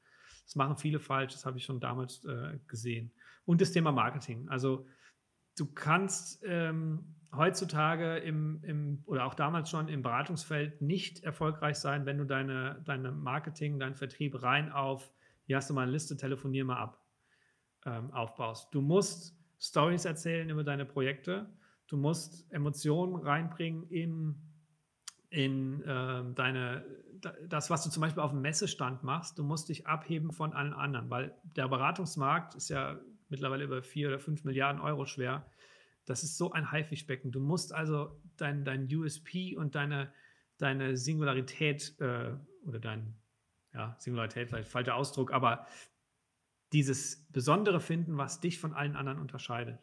Das machen viele falsch, das habe ich schon damals äh, gesehen. Und das Thema Marketing. Also du kannst ähm, heutzutage im, im, oder auch damals schon im Beratungsfeld nicht erfolgreich sein, wenn du deine, deine Marketing, deinen Vertrieb rein auf, hier hast du mal eine Liste, telefonier mal ab, ähm, aufbaust. Du musst Stories erzählen über deine Projekte. Du musst Emotionen reinbringen in, in ähm, deine, da- das, was du zum Beispiel auf dem Messestand machst. Du musst dich abheben von allen anderen, weil der Beratungsmarkt ist ja mittlerweile über vier oder fünf Milliarden Euro schwer. Das ist so ein Haifischbecken. Du musst also dein, dein USP und deine, deine Singularität äh, oder dein, ja, Singularität vielleicht falscher Ausdruck, aber dieses Besondere finden, was dich von allen anderen unterscheidet.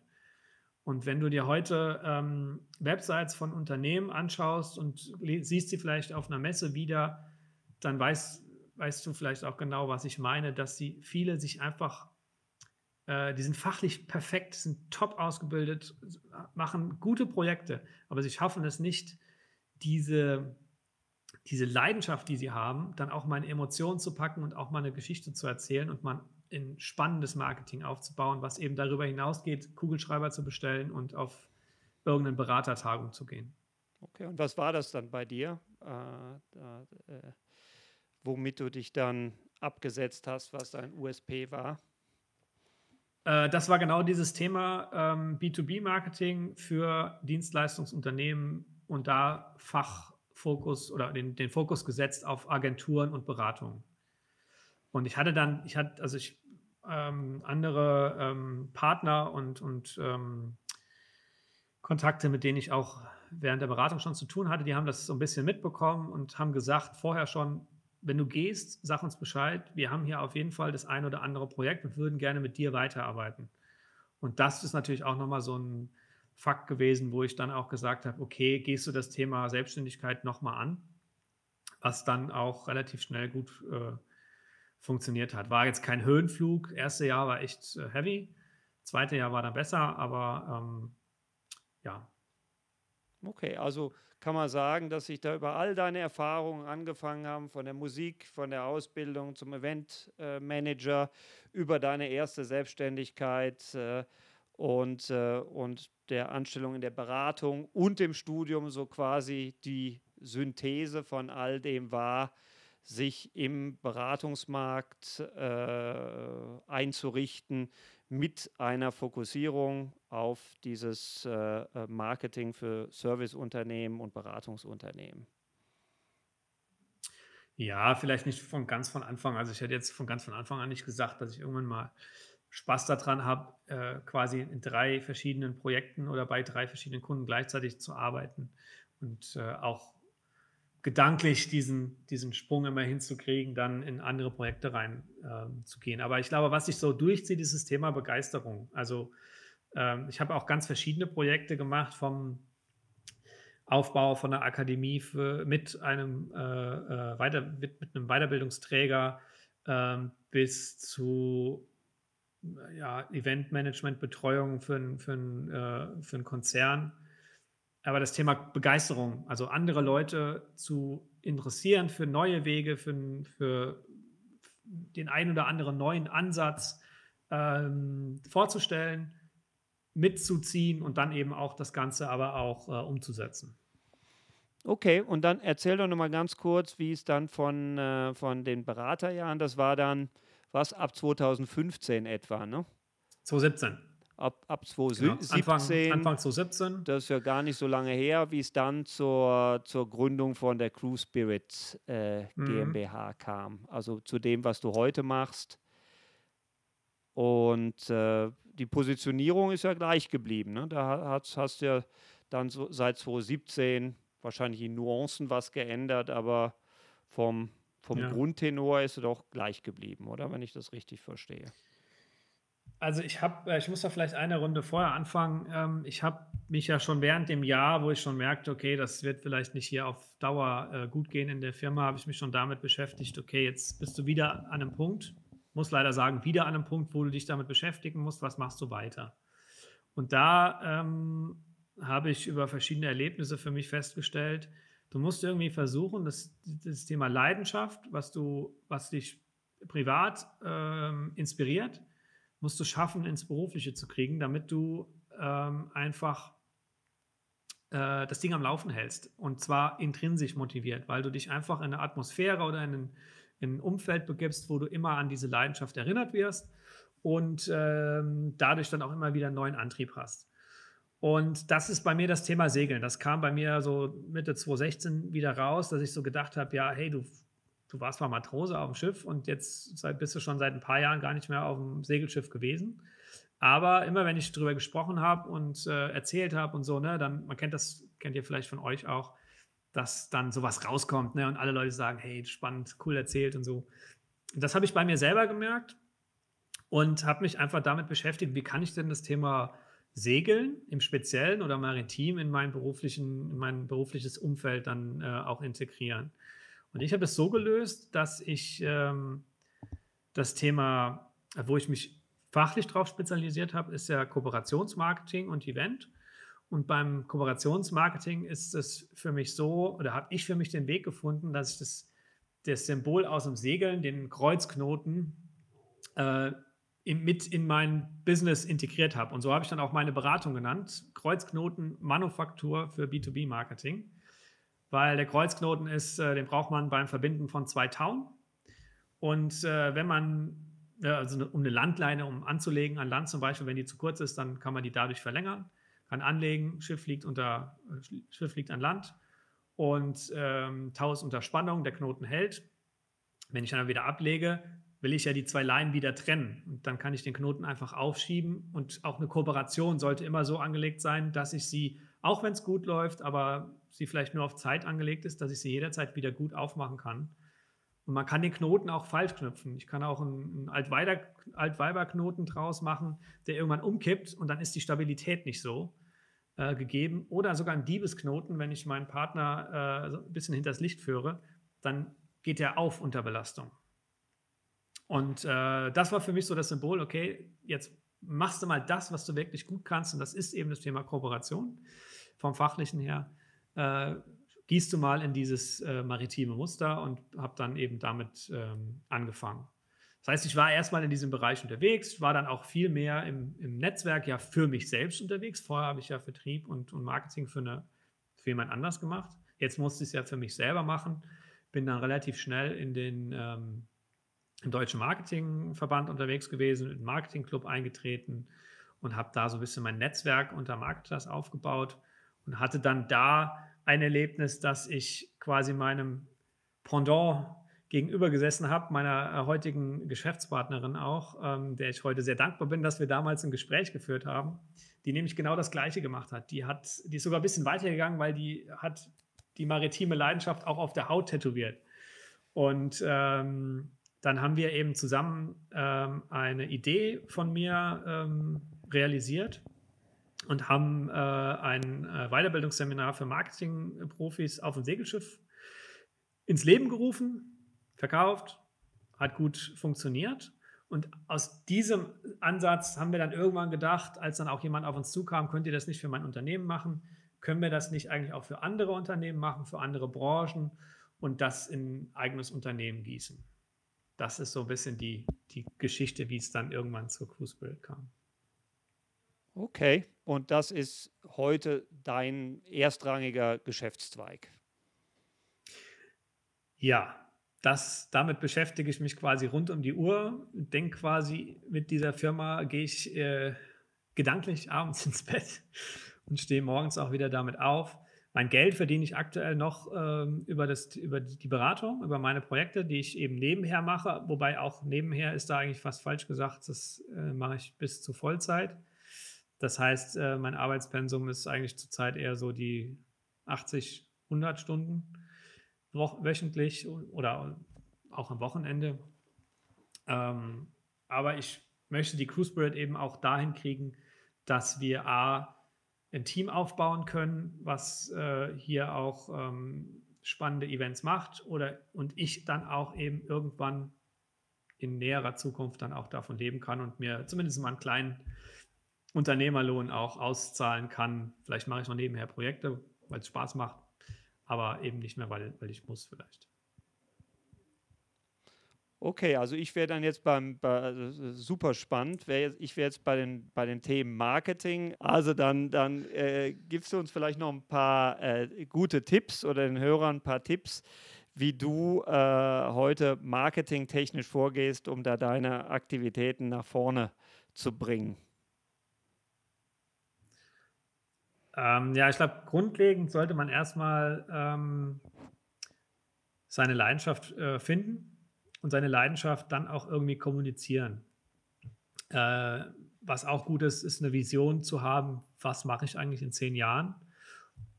Und wenn du dir heute ähm, Websites von Unternehmen anschaust und siehst sie vielleicht auf einer Messe wieder, dann weißt, weißt du vielleicht auch genau, was ich meine, dass sie viele sich einfach, äh, die sind fachlich perfekt, sind top ausgebildet, machen gute Projekte, aber sie schaffen es nicht, diese, diese Leidenschaft, die sie haben, dann auch mal in Emotionen zu packen und auch mal eine Geschichte zu erzählen und mal ein spannendes Marketing aufzubauen, was eben darüber hinausgeht, Kugelschreiber zu bestellen und auf irgendeine Beratertagung zu gehen. Okay, und was war das dann bei dir, äh, äh, womit du dich dann abgesetzt hast, was dein USP war? Äh, das war genau dieses Thema ähm, B2B-Marketing für Dienstleistungsunternehmen und da Fachfokus oder den, den Fokus gesetzt auf Agenturen und Beratungen. Und ich hatte dann, ich hatte, also ich ähm, andere ähm, Partner und, und ähm, Kontakte, mit denen ich auch während der Beratung schon zu tun hatte, die haben das so ein bisschen mitbekommen und haben gesagt vorher schon, wenn du gehst, sag uns Bescheid. Wir haben hier auf jeden Fall das ein oder andere Projekt und würden gerne mit dir weiterarbeiten. Und das ist natürlich auch nochmal so ein Fakt gewesen, wo ich dann auch gesagt habe, okay, gehst du das Thema Selbstständigkeit nochmal an, was dann auch relativ schnell gut äh, funktioniert hat. War jetzt kein Höhenflug. Erste Jahr war echt äh, heavy. Zweite Jahr war dann besser, aber ähm, ja, Okay, also kann man sagen, dass sich da über all deine Erfahrungen angefangen haben, von der Musik, von der Ausbildung zum Eventmanager, über deine erste Selbstständigkeit äh, und, äh, und der Anstellung in der Beratung und dem Studium so quasi die Synthese von all dem war, sich im Beratungsmarkt äh, einzurichten mit einer Fokussierung auf dieses äh, äh, Marketing für Serviceunternehmen und Beratungsunternehmen. Ja, vielleicht nicht von ganz von Anfang. Also ich hätte jetzt von ganz von Anfang an nicht gesagt, dass ich irgendwann mal Spaß daran habe, äh, quasi in drei verschiedenen Projekten oder bei drei verschiedenen Kunden gleichzeitig zu arbeiten und äh, auch gedanklich diesen, diesen Sprung immer hinzukriegen, dann in andere Projekte rein äh, zu gehen. Aber ich glaube, was sich so durchzieht, ist das Thema Begeisterung. Also ähm, ich habe auch ganz verschiedene Projekte gemacht, vom Aufbau von einer Akademie für, mit, einem, äh, äh Weiter, mit, mit, einem Weiterbildungsträger ähm, bis zu ja, Eventmanagement, Betreuung für, für, äh, für einen Konzern. Aber das Thema Begeisterung, also andere Leute zu interessieren für neue Wege, für, für den einen oder anderen neuen Ansatz ähm, vorzustellen, mitzuziehen und dann eben auch das Ganze aber auch äh, umzusetzen. Okay, und dann erzähl doch nochmal ganz kurz, wie es dann von, äh, von den Beraterjahren, das war dann was ab 2015 etwa, ne? 2017. Ab, ab 2017. Genau. Anfang, Anfang 2017. Das ist ja gar nicht so lange her, wie es dann zur, zur Gründung von der Crew Spirit äh, GmbH mhm. kam. Also zu dem, was du heute machst. Und äh, die Positionierung ist ja gleich geblieben. Ne? Da hast, hast du ja dann so seit 2017 wahrscheinlich in Nuancen was geändert, aber vom, vom ja. Grundtenor ist es doch gleich geblieben, oder? Wenn ich das richtig verstehe. Also ich habe, äh, ich muss da vielleicht eine Runde vorher anfangen. Ähm, ich habe mich ja schon während dem Jahr, wo ich schon merkte, okay, das wird vielleicht nicht hier auf Dauer äh, gut gehen in der Firma, habe ich mich schon damit beschäftigt, okay, jetzt bist du wieder an einem Punkt, muss leider sagen, wieder an einem Punkt, wo du dich damit beschäftigen musst, was machst du weiter? Und da ähm, habe ich über verschiedene Erlebnisse für mich festgestellt, du musst irgendwie versuchen, das, das Thema Leidenschaft, was du, was dich privat ähm, inspiriert, musst du schaffen, ins Berufliche zu kriegen, damit du ähm, einfach äh, das Ding am Laufen hältst. Und zwar intrinsisch motiviert, weil du dich einfach in eine Atmosphäre oder in ein, in ein Umfeld begibst, wo du immer an diese Leidenschaft erinnert wirst und ähm, dadurch dann auch immer wieder einen neuen Antrieb hast. Und das ist bei mir das Thema Segeln. Das kam bei mir so Mitte 2016 wieder raus, dass ich so gedacht habe, ja, hey, du, du warst mal Matrose auf dem Schiff und jetzt seit, bist du schon seit ein paar Jahren gar nicht mehr auf dem Segelschiff gewesen. Aber immer wenn ich darüber gesprochen habe und äh, erzählt habe und so, ne, dann, man kennt das, kennt ihr vielleicht von euch auch, dass dann sowas rauskommt, ne, und alle Leute sagen, hey, spannend, cool erzählt und so. Das habe ich bei mir selber gemerkt und habe mich einfach damit beschäftigt, wie kann ich denn das Thema Segeln im Speziellen oder Maritim in mein, beruflichen, in mein berufliches Umfeld dann äh, auch integrieren. Und ich habe es so gelöst, dass ich ähm, das Thema, wo ich mich fachlich drauf spezialisiert habe, ist ja Kooperationsmarketing und Event. Und beim Kooperationsmarketing ist es für mich so, oder habe ich für mich den Weg gefunden, dass ich das, das Symbol aus dem Segeln, den Kreuzknoten, äh, in, mit in mein Business integriert habe. Und so habe ich dann auch meine Beratung genannt, Kreuzknoten Manufaktur für B2B-Marketing. Weil der Kreuzknoten ist, äh, den braucht man beim Verbinden von zwei Tauen. Und äh, wenn man, also um eine Landleine um anzulegen an Land zum Beispiel, wenn die zu kurz ist, dann kann man die dadurch verlängern, kann anlegen, Schiff liegt, unter, äh, Schiff liegt an Land und ähm, Tau ist unter Spannung, der Knoten hält. Wenn ich dann wieder ablege, will ich ja die zwei Leinen wieder trennen. Und dann kann ich den Knoten einfach aufschieben. Und auch eine Kooperation sollte immer so angelegt sein, dass ich sie, auch wenn es gut läuft, aber sie vielleicht nur auf Zeit angelegt ist, dass ich sie jederzeit wieder gut aufmachen kann. Und man kann den Knoten auch falsch knüpfen. Ich kann auch einen, einen Altweiberknoten draus machen, der irgendwann umkippt und dann ist die Stabilität nicht so äh, gegeben. Oder sogar ein Diebesknoten, wenn ich meinen Partner äh, so ein bisschen hinters Licht führe, dann geht er auf unter Belastung. Und äh, das war für mich so das Symbol, okay, jetzt machst du mal das, was du wirklich gut kannst. Und das ist eben das Thema Kooperation vom fachlichen her. Äh, gießt du mal in dieses äh, maritime Muster und habe dann eben damit ähm, angefangen. Das heißt, ich war erstmal in diesem Bereich unterwegs, war dann auch viel mehr im, im Netzwerk ja für mich selbst unterwegs. Vorher habe ich ja Vertrieb und, und Marketing für, eine, für jemand anders gemacht. Jetzt musste ich es ja für mich selber machen. Bin dann relativ schnell in den ähm, im Deutschen Marketingverband unterwegs gewesen, im Marketingclub eingetreten und habe da so ein bisschen mein Netzwerk unter Marketers aufgebaut und hatte dann da ein Erlebnis, dass ich quasi meinem Pendant gegenüber gesessen habe, meiner äh, heutigen Geschäftspartnerin auch, ähm, der ich heute sehr dankbar bin, dass wir damals ein Gespräch geführt haben, die nämlich genau das Gleiche gemacht hat. Die hat, die ist sogar ein bisschen weitergegangen, weil die hat die maritime Leidenschaft auch auf der Haut tätowiert. Und ähm, dann haben wir eben zusammen ähm, eine Idee von mir ähm, realisiert und haben äh, ein äh, Weiterbildungsseminar für Marketingprofis auf dem Segelschiff ins Leben gerufen, verkauft, hat gut funktioniert. Und aus diesem Ansatz haben wir dann irgendwann gedacht, als dann auch jemand auf uns zukam, könnt ihr das nicht für mein Unternehmen machen? Können wir das nicht eigentlich auch für andere Unternehmen machen, für andere Branchen und das in ein eigenes Unternehmen gießen? Das ist so ein bisschen die, die Geschichte, wie es dann irgendwann zur Cruise Spirit kam. Okay, und das ist heute dein erstrangiger Geschäftszweig. Ja, das, damit beschäftige ich mich quasi rund um die Uhr. Denke quasi, mit dieser Firma gehe ich äh, gedanklich abends ins Bett und stehe morgens auch wieder damit auf. Mein Geld verdiene ich aktuell noch ähm, über, das, über die Beratung, über meine Projekte, die ich eben nebenher mache. Wobei auch nebenher ist da eigentlich fast falsch gesagt, das äh, mache ich bis zur Vollzeit. Das heißt, äh, mein Arbeitspensum ist eigentlich zurzeit eher so die 80, 100 Stunden wöchentlich oder auch am Wochenende. Ähm, aber ich möchte die Crew Spirit eben auch dahin kriegen, dass wir A, ein Team aufbauen können, was äh, hier auch ähm, spannende Events macht oder und ich dann auch eben irgendwann in näherer Zukunft dann auch davon leben kann und mir zumindest mal einen kleinen Unternehmerlohn auch auszahlen kann. Vielleicht mache ich noch nebenher Projekte, weil es Spaß macht, aber eben nicht mehr, weil, weil ich muss vielleicht. Okay, also ich wäre dann jetzt beim, bei, also super spannend, wär jetzt, ich wäre jetzt bei den, bei den Themen Marketing. Also dann, dann äh, gibst du uns vielleicht noch ein paar äh, gute Tipps oder den Hörern ein paar Tipps, wie du äh, heute marketingtechnisch vorgehst, um da deine Aktivitäten nach vorne zu bringen. Ähm, ja, ich glaube, grundlegend sollte man erstmal ähm, seine Leidenschaft äh, finden und seine Leidenschaft dann auch irgendwie kommunizieren. Äh, was auch gut ist, ist eine Vision zu haben, was mache ich eigentlich in zehn Jahren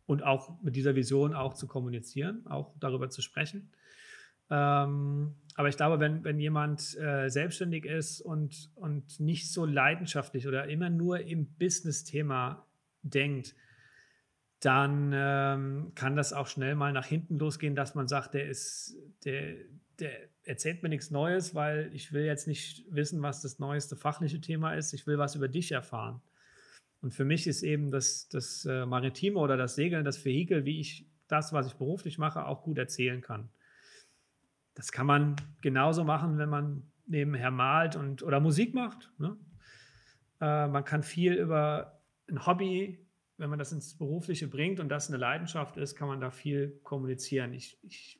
und auch mit dieser Vision auch zu kommunizieren, auch darüber zu sprechen. Ähm, aber ich glaube, wenn, wenn jemand äh, selbstständig ist und, und nicht so leidenschaftlich oder immer nur im Business-Thema denkt, dann ähm, kann das auch schnell mal nach hinten losgehen, dass man sagt, der ist, der, der erzählt mir nichts Neues, weil ich will jetzt nicht wissen, was das neueste fachliche Thema ist. Ich will was über dich erfahren. Und für mich ist eben das, das äh, Maritime oder das Segeln das Vehikel, wie ich das, was ich beruflich mache, auch gut erzählen kann. Das kann man genauso machen, wenn man nebenher malt und oder Musik macht. Ne? Äh, man kann viel über ein Hobby wenn man das ins Berufliche bringt und das eine Leidenschaft ist, kann man da viel kommunizieren. Ich, ich,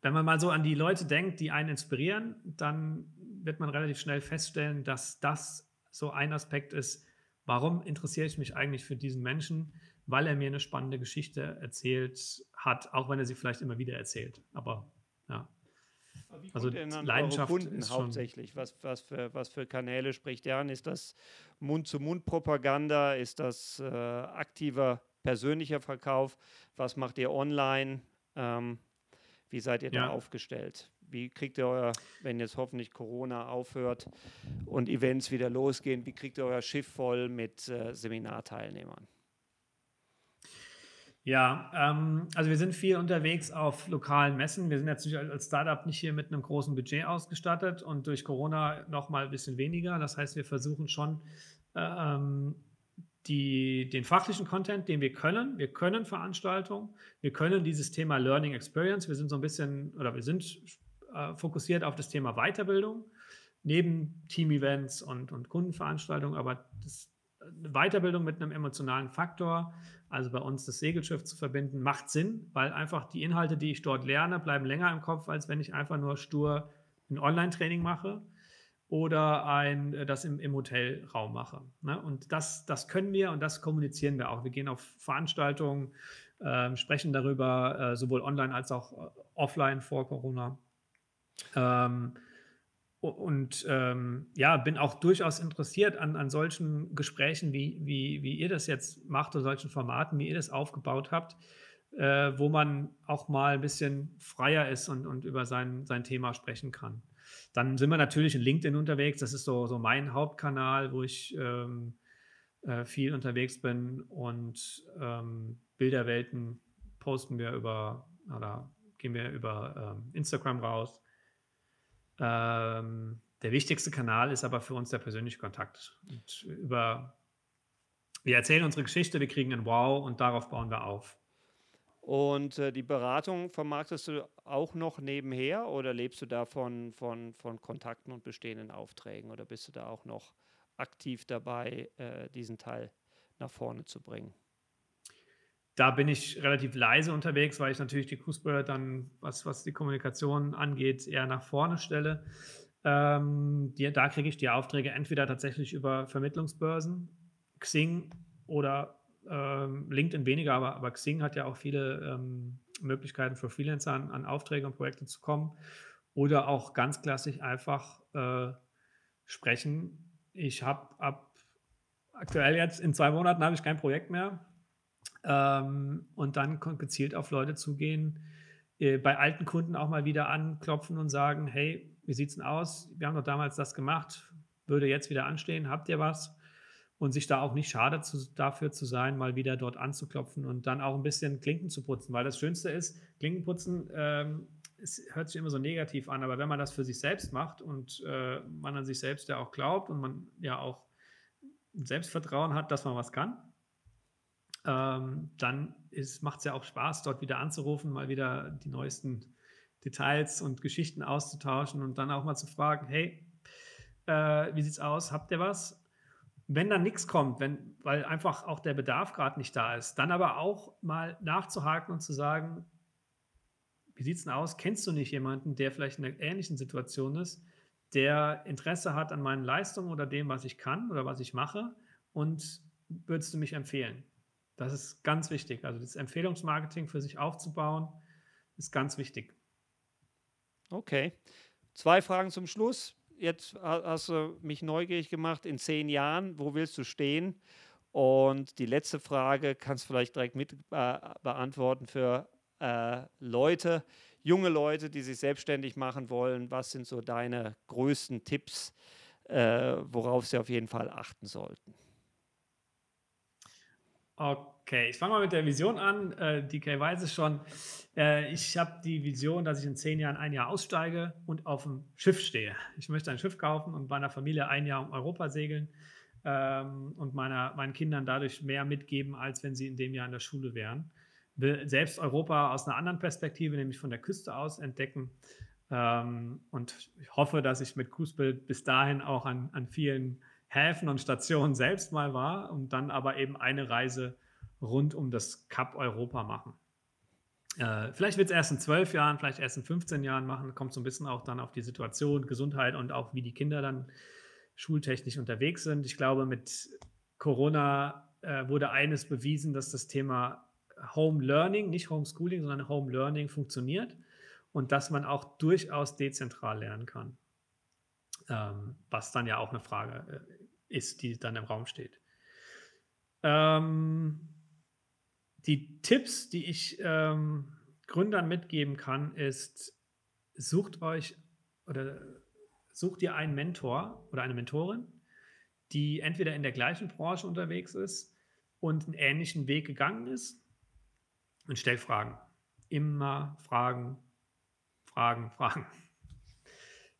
wenn man mal so an die Leute denkt, die einen inspirieren, dann wird man relativ schnell feststellen, dass das so ein Aspekt ist, warum interessiere ich mich eigentlich für diesen Menschen, weil er mir eine spannende Geschichte erzählt hat, auch wenn er sie vielleicht immer wieder erzählt. Aber. Also Leidenschaft Kunden ist hauptsächlich. Was, was, für, was für Kanäle spricht er an? Ist das Mund-zu-Mund-Propaganda? Ist das äh, aktiver persönlicher Verkauf? Was macht ihr online? Ähm, wie seid ihr ja. da aufgestellt? Wie kriegt ihr euer, wenn jetzt hoffentlich Corona aufhört und Events wieder losgehen, wie kriegt ihr euer Schiff voll mit äh, Seminarteilnehmern? Ja, ähm, also wir sind viel unterwegs auf lokalen Messen. Wir sind jetzt als Startup nicht hier mit einem großen Budget ausgestattet und durch Corona noch mal ein bisschen weniger. Das heißt, wir versuchen schon ähm, die, den fachlichen Content, den wir können. Wir können Veranstaltungen, wir können dieses Thema Learning Experience. Wir sind so ein bisschen oder wir sind äh, fokussiert auf das Thema Weiterbildung neben Team-Events und, und Kundenveranstaltungen, aber das, Weiterbildung mit einem emotionalen Faktor also bei uns das Segelschiff zu verbinden, macht Sinn, weil einfach die Inhalte, die ich dort lerne, bleiben länger im Kopf, als wenn ich einfach nur stur ein Online-Training mache oder ein, äh, das im, im Hotelraum mache. Ne? Und das, das können wir und das kommunizieren wir auch. Wir gehen auf Veranstaltungen, äh, sprechen darüber, äh, sowohl online als auch äh, offline vor Corona. Ähm, und ähm, ja, bin auch durchaus interessiert an, an solchen Gesprächen, wie, wie, wie ihr das jetzt macht, oder solchen Formaten, wie ihr das aufgebaut habt, äh, wo man auch mal ein bisschen freier ist und, und über sein, sein Thema sprechen kann. Dann sind wir natürlich in LinkedIn unterwegs. Das ist so, so mein Hauptkanal, wo ich ähm, äh, viel unterwegs bin und ähm, Bilderwelten posten wir über oder gehen wir über ähm, Instagram raus. Ähm, der wichtigste Kanal ist aber für uns der persönliche Kontakt. Und über, wir erzählen unsere Geschichte, wir kriegen ein Wow und darauf bauen wir auf. Und äh, die Beratung vermarktest du auch noch nebenher oder lebst du da von, von, von Kontakten und bestehenden Aufträgen oder bist du da auch noch aktiv dabei, äh, diesen Teil nach vorne zu bringen? Da bin ich relativ leise unterwegs, weil ich natürlich die Cruisebird dann, was, was die Kommunikation angeht, eher nach vorne stelle. Ähm, die, da kriege ich die Aufträge entweder tatsächlich über Vermittlungsbörsen, Xing oder ähm, LinkedIn weniger, aber, aber Xing hat ja auch viele ähm, Möglichkeiten für Freelancer an, an, Aufträge und Projekte zu kommen. Oder auch ganz klassisch einfach äh, sprechen. Ich habe ab aktuell jetzt in zwei Monaten habe ich kein Projekt mehr ähm, und dann gezielt auf Leute zugehen, äh, bei alten Kunden auch mal wieder anklopfen und sagen, hey, wie sieht es denn aus? Wir haben doch damals das gemacht, würde jetzt wieder anstehen, habt ihr was? Und sich da auch nicht schade zu, dafür zu sein, mal wieder dort anzuklopfen und dann auch ein bisschen Klinken zu putzen, weil das Schönste ist, Klinkenputzen ähm, es hört sich immer so negativ an, aber wenn man das für sich selbst macht und äh, man an sich selbst ja auch glaubt und man ja auch Selbstvertrauen hat, dass man was kann, ähm, dann macht es ja auch Spaß, dort wieder anzurufen, mal wieder die neuesten Details und Geschichten auszutauschen und dann auch mal zu fragen, hey, äh, wie sieht's aus? Habt ihr was? Wenn dann nichts kommt, wenn, weil einfach auch der Bedarf gerade nicht da ist, dann aber auch mal nachzuhaken und zu sagen, wie sieht's denn aus? Kennst du nicht jemanden, der vielleicht in einer ähnlichen Situation ist, der Interesse hat an meinen Leistungen oder dem, was ich kann oder was ich mache und würdest du mich empfehlen? Das ist ganz wichtig. Also das Empfehlungsmarketing für sich aufzubauen, ist ganz wichtig. Okay. Zwei Fragen zum Schluss. Jetzt hast du mich neugierig gemacht. In zehn Jahren, wo willst du stehen? Und die letzte Frage kannst du vielleicht direkt mit äh, beantworten für äh, Leute, junge Leute, die sich selbstständig machen wollen. Was sind so deine größten Tipps, äh, worauf sie auf jeden Fall achten sollten? Okay, ich fange mal mit der Vision an. Äh, DK weiß es schon. Äh, ich habe die Vision, dass ich in zehn Jahren ein Jahr aussteige und auf dem Schiff stehe. Ich möchte ein Schiff kaufen und meiner Familie ein Jahr um Europa segeln ähm, und meiner, meinen Kindern dadurch mehr mitgeben, als wenn sie in dem Jahr in der Schule wären. Will selbst Europa aus einer anderen Perspektive, nämlich von der Küste aus, entdecken. Ähm, und ich hoffe, dass ich mit Cruisebild bis dahin auch an, an vielen Häfen und Stationen selbst mal war und dann aber eben eine Reise rund um das Cup Europa machen. Äh, vielleicht wird es erst in zwölf Jahren, vielleicht erst in 15 Jahren machen. Kommt so ein bisschen auch dann auf die Situation, Gesundheit und auch wie die Kinder dann schultechnisch unterwegs sind. Ich glaube, mit Corona äh, wurde eines bewiesen, dass das Thema Home Learning, nicht Homeschooling, sondern Home Learning funktioniert und dass man auch durchaus dezentral lernen kann. Ähm, was dann ja auch eine Frage äh, ist, die dann im Raum steht. Ähm, die Tipps, die ich ähm, Gründern mitgeben kann, ist, sucht euch oder sucht ihr einen Mentor oder eine Mentorin, die entweder in der gleichen Branche unterwegs ist und einen ähnlichen Weg gegangen ist und stellt Fragen. Immer Fragen, Fragen, Fragen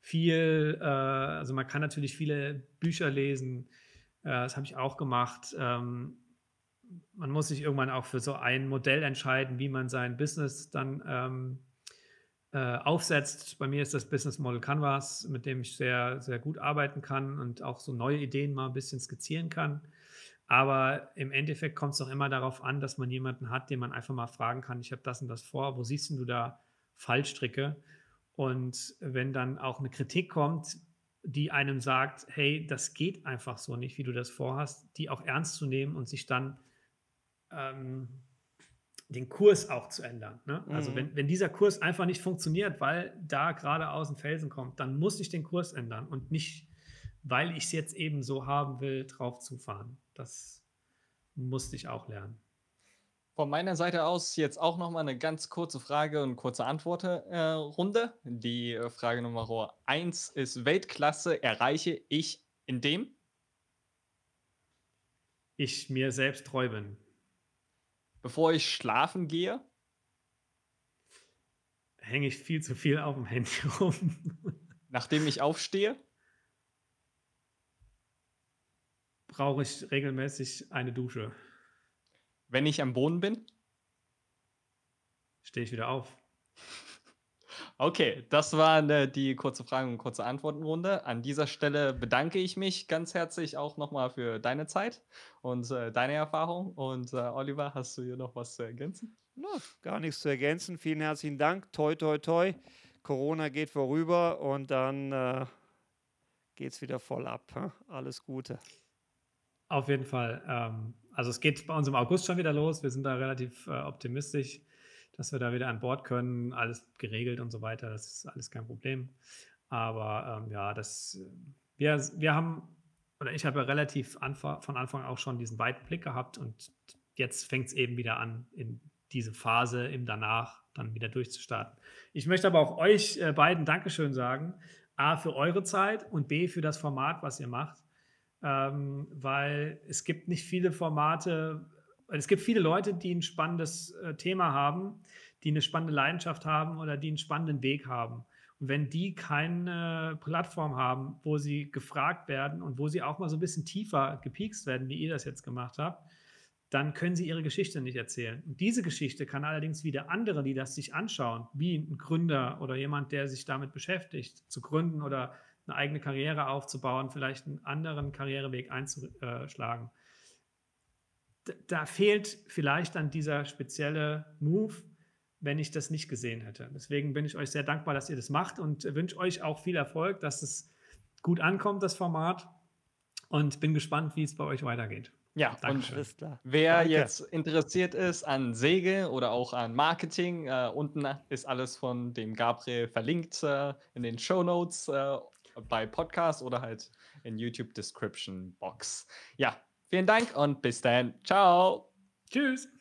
viel, äh, also man kann natürlich viele Bücher lesen, äh, das habe ich auch gemacht. Ähm, man muss sich irgendwann auch für so ein Modell entscheiden, wie man sein Business dann ähm, äh, aufsetzt. Bei mir ist das Business Model Canvas, mit dem ich sehr, sehr gut arbeiten kann und auch so neue Ideen mal ein bisschen skizzieren kann. Aber im Endeffekt kommt es doch immer darauf an, dass man jemanden hat, den man einfach mal fragen kann, ich habe das und das vor, wo siehst du da Fallstricke? Und wenn dann auch eine Kritik kommt, die einem sagt, hey, das geht einfach so nicht, wie du das vorhast, die auch ernst zu nehmen und sich dann ähm, den Kurs auch zu ändern. Ne? Also Mhm. wenn, wenn dieser Kurs einfach nicht funktioniert, weil da gerade aus dem Felsen kommt, dann muss ich den Kurs ändern und nicht, weil ich es jetzt eben so haben will, drauf zufahren. Das musste ich auch lernen. Von meiner Seite aus jetzt auch noch mal eine ganz kurze Frage und kurze Antwortrunde. Die äh, Frage Nummer eins ist: Weltklasse erreiche ich in dem? Ich mir selbst treu bin. Bevor ich schlafen gehe, Hänge ich viel zu viel auf dem Handy rum. nachdem ich aufstehe, Brauche ich regelmäßig eine Dusche. Wenn ich am Boden bin. Stehe ich wieder auf. Okay, das war äh, die kurze Fragen- und kurze Antwortenrunde. An dieser Stelle bedanke ich mich ganz herzlich auch nochmal für deine Zeit und äh, deine Erfahrung. Und äh, Oliver, hast du hier noch was zu ergänzen? Na, gar nichts zu ergänzen. Vielen herzlichen Dank. Toi, toi, toi. Corona geht vorüber und dann äh, geht es wieder voll ab. hä? Alles Gute. Auf jeden Fall. Ähm, also es geht bei uns im August schon wieder los. Wir sind da relativ äh, optimistisch, dass wir da wieder an Bord können. Alles geregelt und so weiter. Das ist alles kein Problem. Aber ähm, ja, das, wir, wir haben, oder ich habe ja relativ anfa von Anfang auch schon diesen weiten Blick gehabt und jetzt fängt es eben wieder an, in diese Phase im Danach dann wieder durchzustarten. Ich möchte aber auch euch äh, beiden Dankeschön sagen. A, für eure Zeit und B, für das Format, was ihr macht ähm, weil es gibt nicht viele Formate, es gibt viele Leute, die ein spannendes äh, Thema haben, die eine spannende Leidenschaft haben oder die einen spannenden Weg haben. Und wenn die keine Plattform haben, wo sie gefragt werden und wo sie auch mal so ein bisschen tiefer gepiekst werden, wie ihr das jetzt gemacht habt, dann können sie ihre Geschichte nicht erzählen. Und diese Geschichte kann allerdings wieder andere, die das sich anschauen, wie ein Gründer oder jemand, der sich damit beschäftigt, zu gründen oder eine eigene Karriere aufzubauen, vielleicht einen anderen Karriereweg einzuschlagen. Da fehlt vielleicht dann dieser spezielle Move, wenn ich das nicht gesehen hätte. Deswegen bin ich euch sehr dankbar, dass ihr das macht und wünsche euch auch viel Erfolg, dass es gut ankommt, das Format. Und bin gespannt, wie es bei euch weitergeht. Ja, und Dankeschön. Alles klar. Wer Danke. jetzt interessiert ist an Segel oder auch an Marketing, äh, unten ist alles von dem Gabriel verlinkt äh, in den Show Notes äh, bei Podcast oder halt in YouTube Description Box. Ja, vielen Dank und bis dann. Ciao. Tschüss.